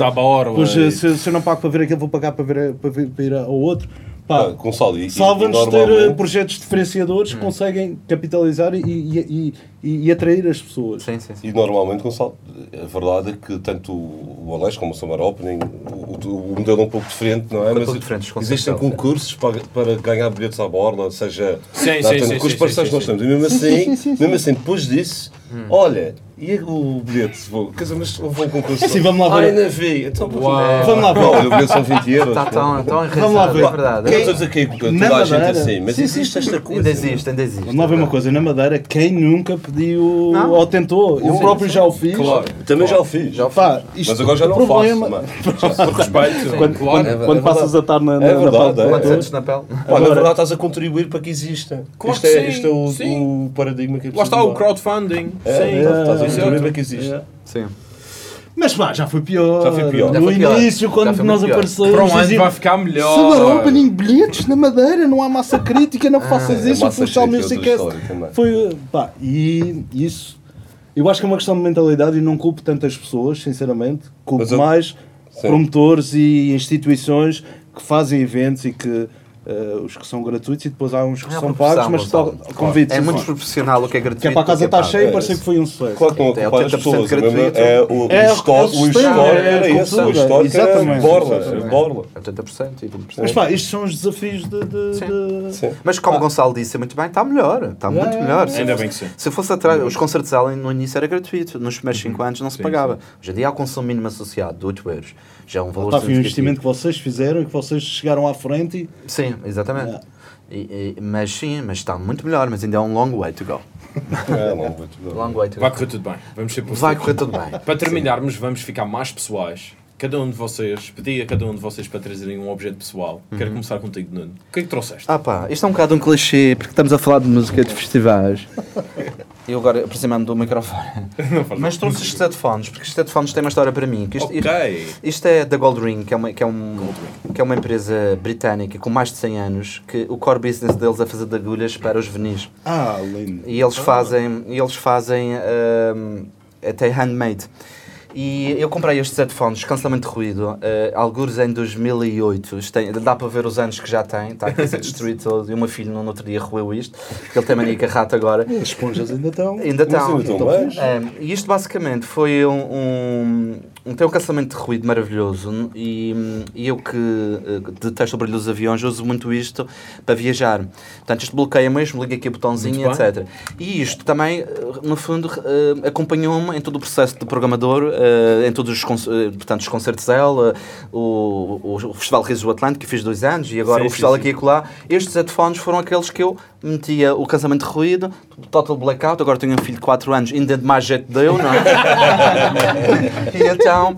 Depois, eh, se, se eu não pago para ver aquele, vou pagar para, ver, para, ver, para ir ao outro. Pá, Ah, e- e- Salva-nos e ter eh, projetos diferenciadores que conseguem capitalizar e, e, e, e atrair as pessoas. Sim, sim, sim. E normalmente, Gonçalo, a verdade é que tanto o Alex como o Summer Opening, o, o- o modelo é um pouco diferente, não é? Um Mas pouco diferente, os existem concursos para, para ganhar bilhetes à borda, seja Sim, na sim, Atena, sim, com os sim, parceiros sim, que nós sim. temos. E mesmo Sim, assim, sim, sim, sim. mesmo assim, depois disso, olha, e o bilhete? Vou, quer dizer, mas houve um concurso. É assim, vamos lá ver. Ai, não vi. Então, Uau. Vamos lá ver. Olha, o bilhete são 20 euros. Está tão, tão Vamos lá enraizado, ver. é verdade. Quem dizer que toda Na a gente Madeira. assim, mas Sim, existe esta coisa. Ainda existe, ainda existe. Vamos lá ver uma coisa, na Madeira, quem nunca pediu Não. ou tentou? Eu Sim, próprio sim. já o fiz. Claro. Também já o fiz. Já o Pá, isto- Mas agora já não o problema- faço. mano. Por respeito. Quando, claro. quando, É quando passas a estar na, na, É na verdade, é. na pele? Pá, na verdade estás a contribuir para que exista. Claro que é, é o, paradigma que é Lá está o crowdfunding. É, Sim. estás a é, contribuir é. para que existe. É. Sim. Mas pá, já foi pior. Já foi pior. Já No foi pior. início, Já quando foi nós muito pior. aparecemos, Para um ano diziam, vai ficar melhor. Summer Opening bilhetes na Madeira, não há massa crítica, não faças é isso, o Funchal Music também. foi, pá, e isso, eu acho que é uma questão de mentalidade e não culpo tantas pessoas, sinceramente, culpo Mas eu- mais Sim. promotores e instituições que fazem eventos e que eh, os que são gratuitos e depois há uns que É são pagos, mas to- convites. É muito proporcional o que é gratuito. que é para a casa estar pago. cheia e É, parecer que foi um sucesso. Claro que não É acompanha as 80% pessoas. é mesmo- gratuito. É o, É, o histórico, é o histórico é era esse. O histórico era exatamente. borla. Exatamente. borla. 80% e 20%. Mas pá, isto são os desafios de... de- Sim. de- Sim. Mas como o Gonçalo disse muito bem, está melhor. Está muito é, melhor. é. Ainda bem que sim. Se fosse atrás, os concertos Allen no início era gratuito. Nos primeiros 5 anos não se pagava. Hoje em dia há o consumo mínimo associado de 8 euros. Já é um valor Pá, foi um investimento que vocês fizeram e que vocês chegaram à frente e Sim, exatamente. Yeah. E- e- mas sim, mas está muito melhor, mas ainda é um long way to go. É. Long way to Vai go. correr tudo bem. Vamos ser positivos. Vai correr tudo bem. Para terminarmos, vamos ficar mais pessoais. Cada um de vocês, pedi a cada um de vocês para trazerem um objeto pessoal. Quero começar contigo, Nuno. O que é que trouxeste? Ah pá, isto é um bocado um clichê, porque estamos a falar de música de festivais. Eu agora aproximando do microfone. Mas trouxe estes headphones, porque estes headphones têm uma história para mim. que isto, ok. Isto é da Gold Ring, que é, uma, que, é um, que é uma empresa britânica com mais de 100 anos, que o core business deles é fazer de agulhas para os venis. Ah, lindo. E eles fazem, e eles fazem hum, até handmade. E eu comprei estes headphones, cancelamento de ruído, uh, algures em 2008. Isto tem- dá para ver os anos que já tem, está aqui a ser destruído todo. E o meu filho no outro dia roeu isto, porque ele tem mania a rata agora. As esponjas ainda estão. Ainda estão. bem. É, e isto basicamente foi um, um- tem um cancelamento de ruído maravilhoso e, e eu que eh, detesto o brilho dos aviões uso muito isto para viajar. Portanto, isto bloqueia mesmo, liga aqui o botãozinho, etc. E isto também, eh, no fundo, eh, acompanhou-me em todo o processo de programador, eh, em todos os, portanto, os concertos dela, o, o, Festival Risos do Atlântico, que fiz dois anos, e agora Sim, o Festival sim, aqui e acolá. Estes headphones foram aqueles que eu metia o cancelamento de ruído, total blackout, agora tenho um filho de 4 anos, ainda de mais jeito deu, não é? e então, eh,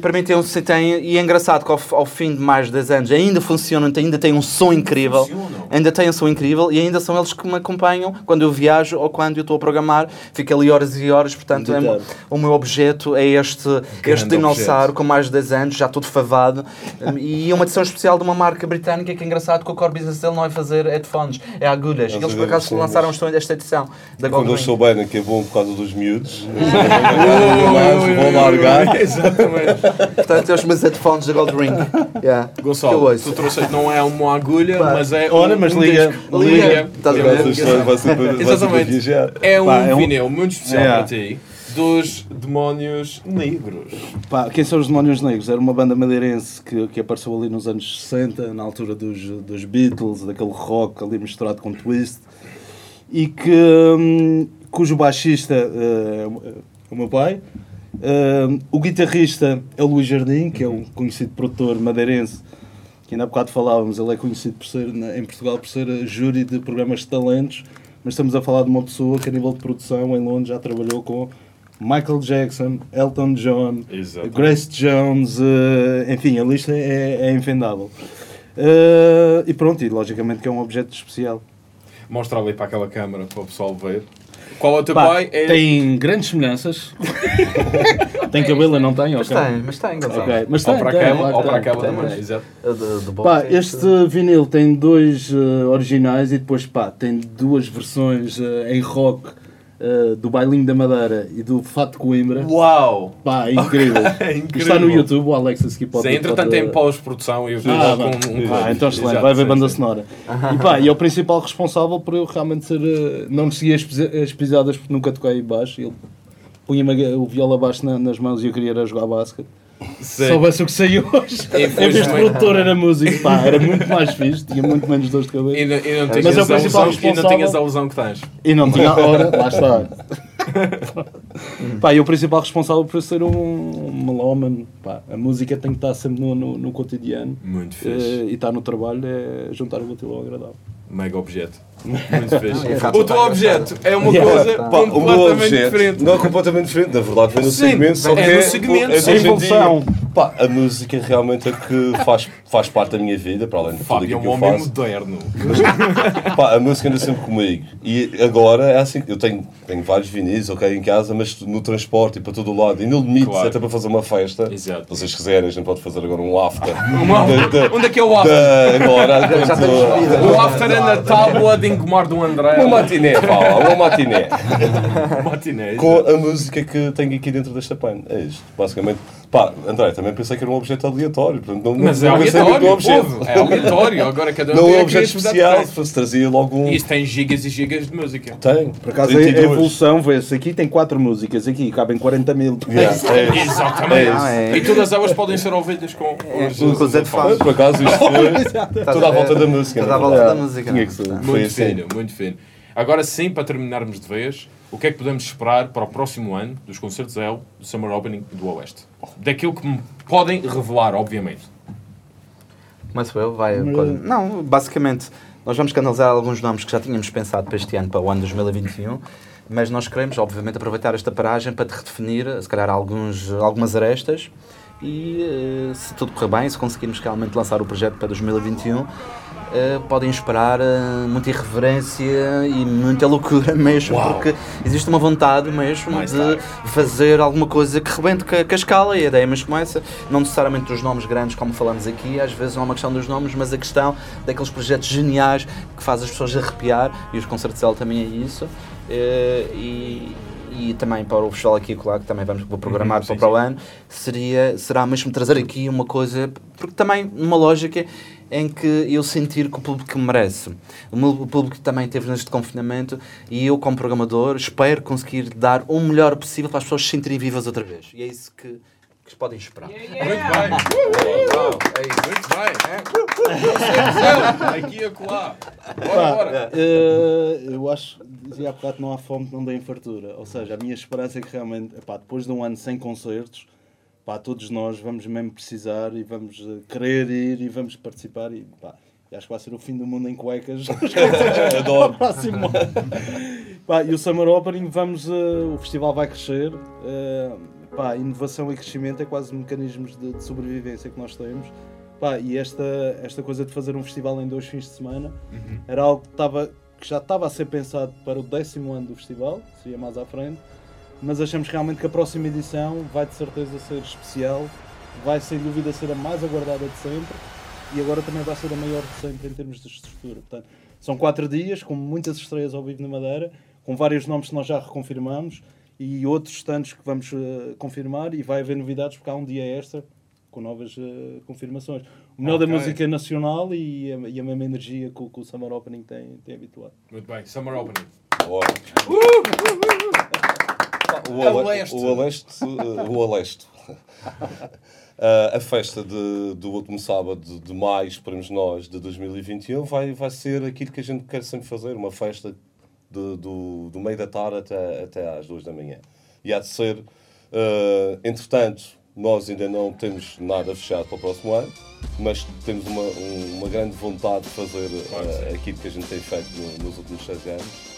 para mim tem um tem, e é engraçado que ao, ao fim de mais de 10 anos ainda funcionam, ainda tem um som incrível. Funcionam. Ainda tem um som incrível e ainda são eles que me acompanham quando eu viajo ou quando eu estou a programar. Fico ali horas e horas, portanto, é, o meu objeto é este, este dinossauro com mais de 10 anos, já todo favado. Um, E é uma edição especial de uma marca britânica que é engraçado que o core business dele não é fazer headphones, é agulhas. E eles por acaso lançaram esta edição da Quando eu Goldwing. souberem que é bom por causa dos miúdos, vou largar. Exatamente. Portanto, é os meus headphones da Gold Ring. Yeah. Gonçalo, tu trouxeste não é uma agulha, Pá. mas é Olha, um, mas um liga, disco. liga. Estás a ver? Exatamente. É um Pá, é um- vinil muito especial para ti dos demónios negros. Pá, quem são os Demónios Negros? Era uma banda madeirense que, que apareceu ali nos anos 60, na altura dos, dos Beatles, daquele rock ali misturado com twist, e que, hum, cujo baixista eh, é o meu pai, Hum, o guitarrista é o Luís Jardim, que é um conhecido produtor madeirense, que ainda há bocado falávamos, ele é conhecido por ser, em Portugal por ser júri de programas de talentos, mas estamos a falar de uma pessoa que a nível de produção em Londres já trabalhou com Michael Jackson, Elton John, Exato. Grace Jones, eh, enfim, a lista é, é infindável. Eh, e pronto, e logicamente que é um objeto especial. Mostra ali para aquela câmara para o pessoal ver. Qual é o teu Pá, pai? É... Tem grandes semelhanças. tem cabelo e não tem? Mas tem, mas tem, Gonçalo. Ok, Mas Ou tem, para tem, aquela, claro ou para tem, aquela tem, também. tem. Exato. Pá, este vinil tem dois eh, originais e depois pá, tem duas versões eh, em rock eh, do Bailinho da Madeira e do Fato de Coimbra. Uau! Pá, incrível. É incrível. Está no YouTube, o Alex aqui pode Sim, entretanto pode- tem pós-produção e eu Ah, com um Ah, então excelente, vai ver banda sim. sonora. E pá, e é o principal responsável por eu realmente ser. eh, não seguir as, pisa- as pisadas porque nunca toquei baixo. Ele punha-me a- o viola baixo na- nas mãos e eu queria jogar basquete. Se Sim. soubesse o que saiu hoje, em vez de produtor era músico, pá, era muito mais fixe, tinha muito menos dores de E cabeça. não, e não Mas tinhas é o principal ilusão- e não responsável. tinhas a ilusão que tens. E não tinha hora, lá está. pá, e o principal responsável por ser um, um melómano, pá, a música tem que estar sempre no, no, no cotidiano. Muito fixe. e estar no trabalho é juntar o útil ao agradável. Mega objeto. Muito fixe. é o teu objeto é uma Yeah. coisa Pá, o meu completamente objeto diferente. não é completamente diferente, na verdade vem no Sim, segmento, só é que no segmento, é. Pá, a música realmente é que faz, faz parte da minha vida, para além de tudo Fábio é aquilo um que eu homem faço. moderno. Pá, a música anda sempre comigo. E agora é assim, eu tenho, tenho vários vinis, ok, em casa, mas no transporte e para todo o lado. E no limite, Claro. até para fazer uma festa. Exato. Se vocês quiserem, a gente pode fazer agora um after. Da- da- Onde é que é o after? da- agora, Já vida. O after é na tábua de engomar do André. Uma matiné, lá, uma matiné. matiné. Com a música que tenho aqui dentro desta pan. É isto, basicamente. Pá, André, também pensei que era um objeto aleatório. Portanto, não, Mas é não no aleatório, objeto. é aleatório. Agora cada um Não tem é a um objeto especial, se trazia logo um. E Isso tem gigas e gigas de música. Tem. Por acaso a 32. evolução vê-se aqui, tem quatro músicas, aqui cabem 40 mil. Yeah, é isso. Exatamente. Ah, é. E todas elas podem ser ouvidas com os, com os headphones. Por acaso isto foi Estás toda a à volta da música. Toda à na volta da música. Tinha que ser. Foi Muito assim. fino, muito fino. Agora sim, para terminarmos de vez, o que é que podemos esperar para o próximo ano dos concertos L, do Summer Opening do Oeste? Daquilo que me podem revelar, obviamente. Começo eu, vai. Não, basicamente, nós vamos canalizar alguns nomes que já tínhamos pensado para este ano, para o ano 2021, mas nós queremos, obviamente, aproveitar esta paragem para te redefinir, se calhar, alguns, algumas arestas e, eh, se tudo correr bem, se conseguirmos realmente lançar o projeto para 2021, eh, podem esperar eh, muita irreverência e muita loucura mesmo, Uau. porque existe uma vontade mesmo Mais de tarde. fazer alguma coisa que rebente com a, escala e a ideia mas começa, não necessariamente dos nomes grandes como falamos aqui, às vezes não é uma questão dos nomes, mas a questão daqueles projetos geniais que faz as pessoas arrepiar e os concertos dela também é isso Eh, e, e também para o festival aqui e colar, que também vamos programar Uhum, para, sim, para o ano, seria, será mesmo trazer aqui uma coisa, porque também numa lógica em que eu sentir que o público merece. O meu o público também teve neste confinamento e eu, como programador, espero conseguir dar o melhor possível para as pessoas se sentirem vivas outra vez. E é isso que, que podem esperar. Muito bem. Muito bem. Aqui e acolá. Bora, bora. eh, eu acho, dizia há bocado, não há fome que não dê fartura. Ou seja, a minha esperança é que realmente, epá, depois de um ano sem concertos, pá, todos nós vamos mesmo precisar e vamos eh, querer ir e vamos participar e pá, acho que vai ser o fim do mundo em cuecas. Adoro. próximo ano. Pá, e o Summer Opening, vamos, eh, o festival vai crescer. eh, pá, inovação e crescimento é quase mecanismos de, de sobrevivência que nós temos. Pá, e esta, esta coisa de fazer um festival em dois fins de semana era algo que, estava, que já estava a ser pensado para o décimo ano do festival, seria mais à frente, mas achamos realmente que a próxima edição vai de certeza ser especial, vai sem dúvida ser a mais aguardada de sempre e agora também vai ser a maior de sempre em termos de estrutura. Portanto, são quatro dias com muitas estreias ao vivo na Madeira, com vários nomes que nós já reconfirmamos e outros tantos que vamos eh, confirmar e vai haver novidades porque há um dia extra com novas eh, confirmações. O melhor Ok. da música nacional e a, e a mesma energia que, o- que o Summer Opening tem, tem habituado. Muito bem, Summer Opening. Ora. O, A ale- leste. o Aleste, eh, o Aleste. Ah, a festa de- do último sábado de, maio, esperemos nós, de 2021, vai, vai ser aquilo que a gente quer sempre fazer, uma festa de- do, do meio da tarde até, até às duas da manhã. E há de ser, ah, entretanto, nós ainda não temos nada fechado para o próximo ano, mas temos uma, um- uma grande vontade de fazer ah, aquilo que a gente tem feito no- nos últimos seis anos.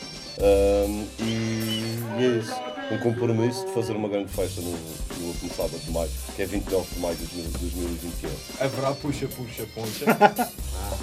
Um, e é isso. Um compromisso de fazer uma grande festa no, no último sábado de maio, que é 29 de maio de 2021. Haverá puxa, puxa, poncha.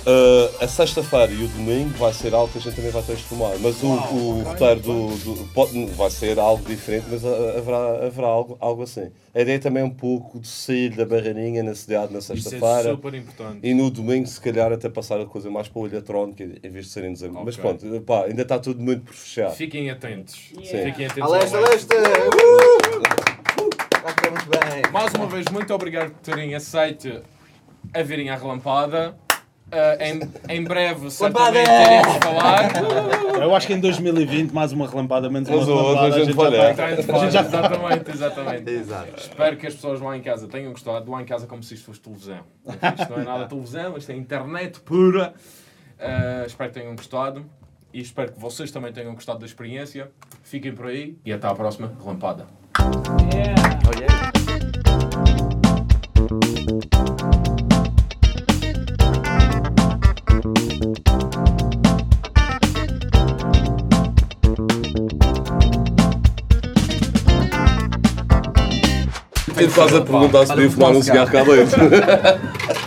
Uh, a sexta-feira e o domingo vai ser algo que a gente também vai transformar, mas o, o roteiro do, do- pode- vai ser algo diferente, mas uh, haverá, haverá algo, algo assim. A ideia também é um pouco de sair da barreirinha na cidade na Isso é sexta-feira. super importante. E no domingo, se calhar, até passar a coisa mais para o eletrónico em vez de serem dezembro. Mas Ok. pronto, pá, ainda está tudo muito por fechar. Fiquem atentos. Yeah. Fiquem atentos. A ao leste, a leste. leste! Uh! Uh! Correr muito bem. Mais uma vez, muito obrigado por terem aceito a virem à relampada. Ah, em, em breve, certamente iremos falar. Eu acho que em 2020, mais uma relampada, menos uma relampada, a gente vai A gente já exatamente, exatamente. Exato. Espero que as pessoas lá em casa tenham gostado. Lá em casa, como se isto fosse televisão. Isto não é nada televisão, isto é internet pura. Ah, espero que tenham gostado e espero que vocês também tenham gostado da experiência. Fiquem por aí e até à próxima relampada. Yeah. Oh, yeah. Ele faz a perguntar se devia fumar um cigarro cá dentro.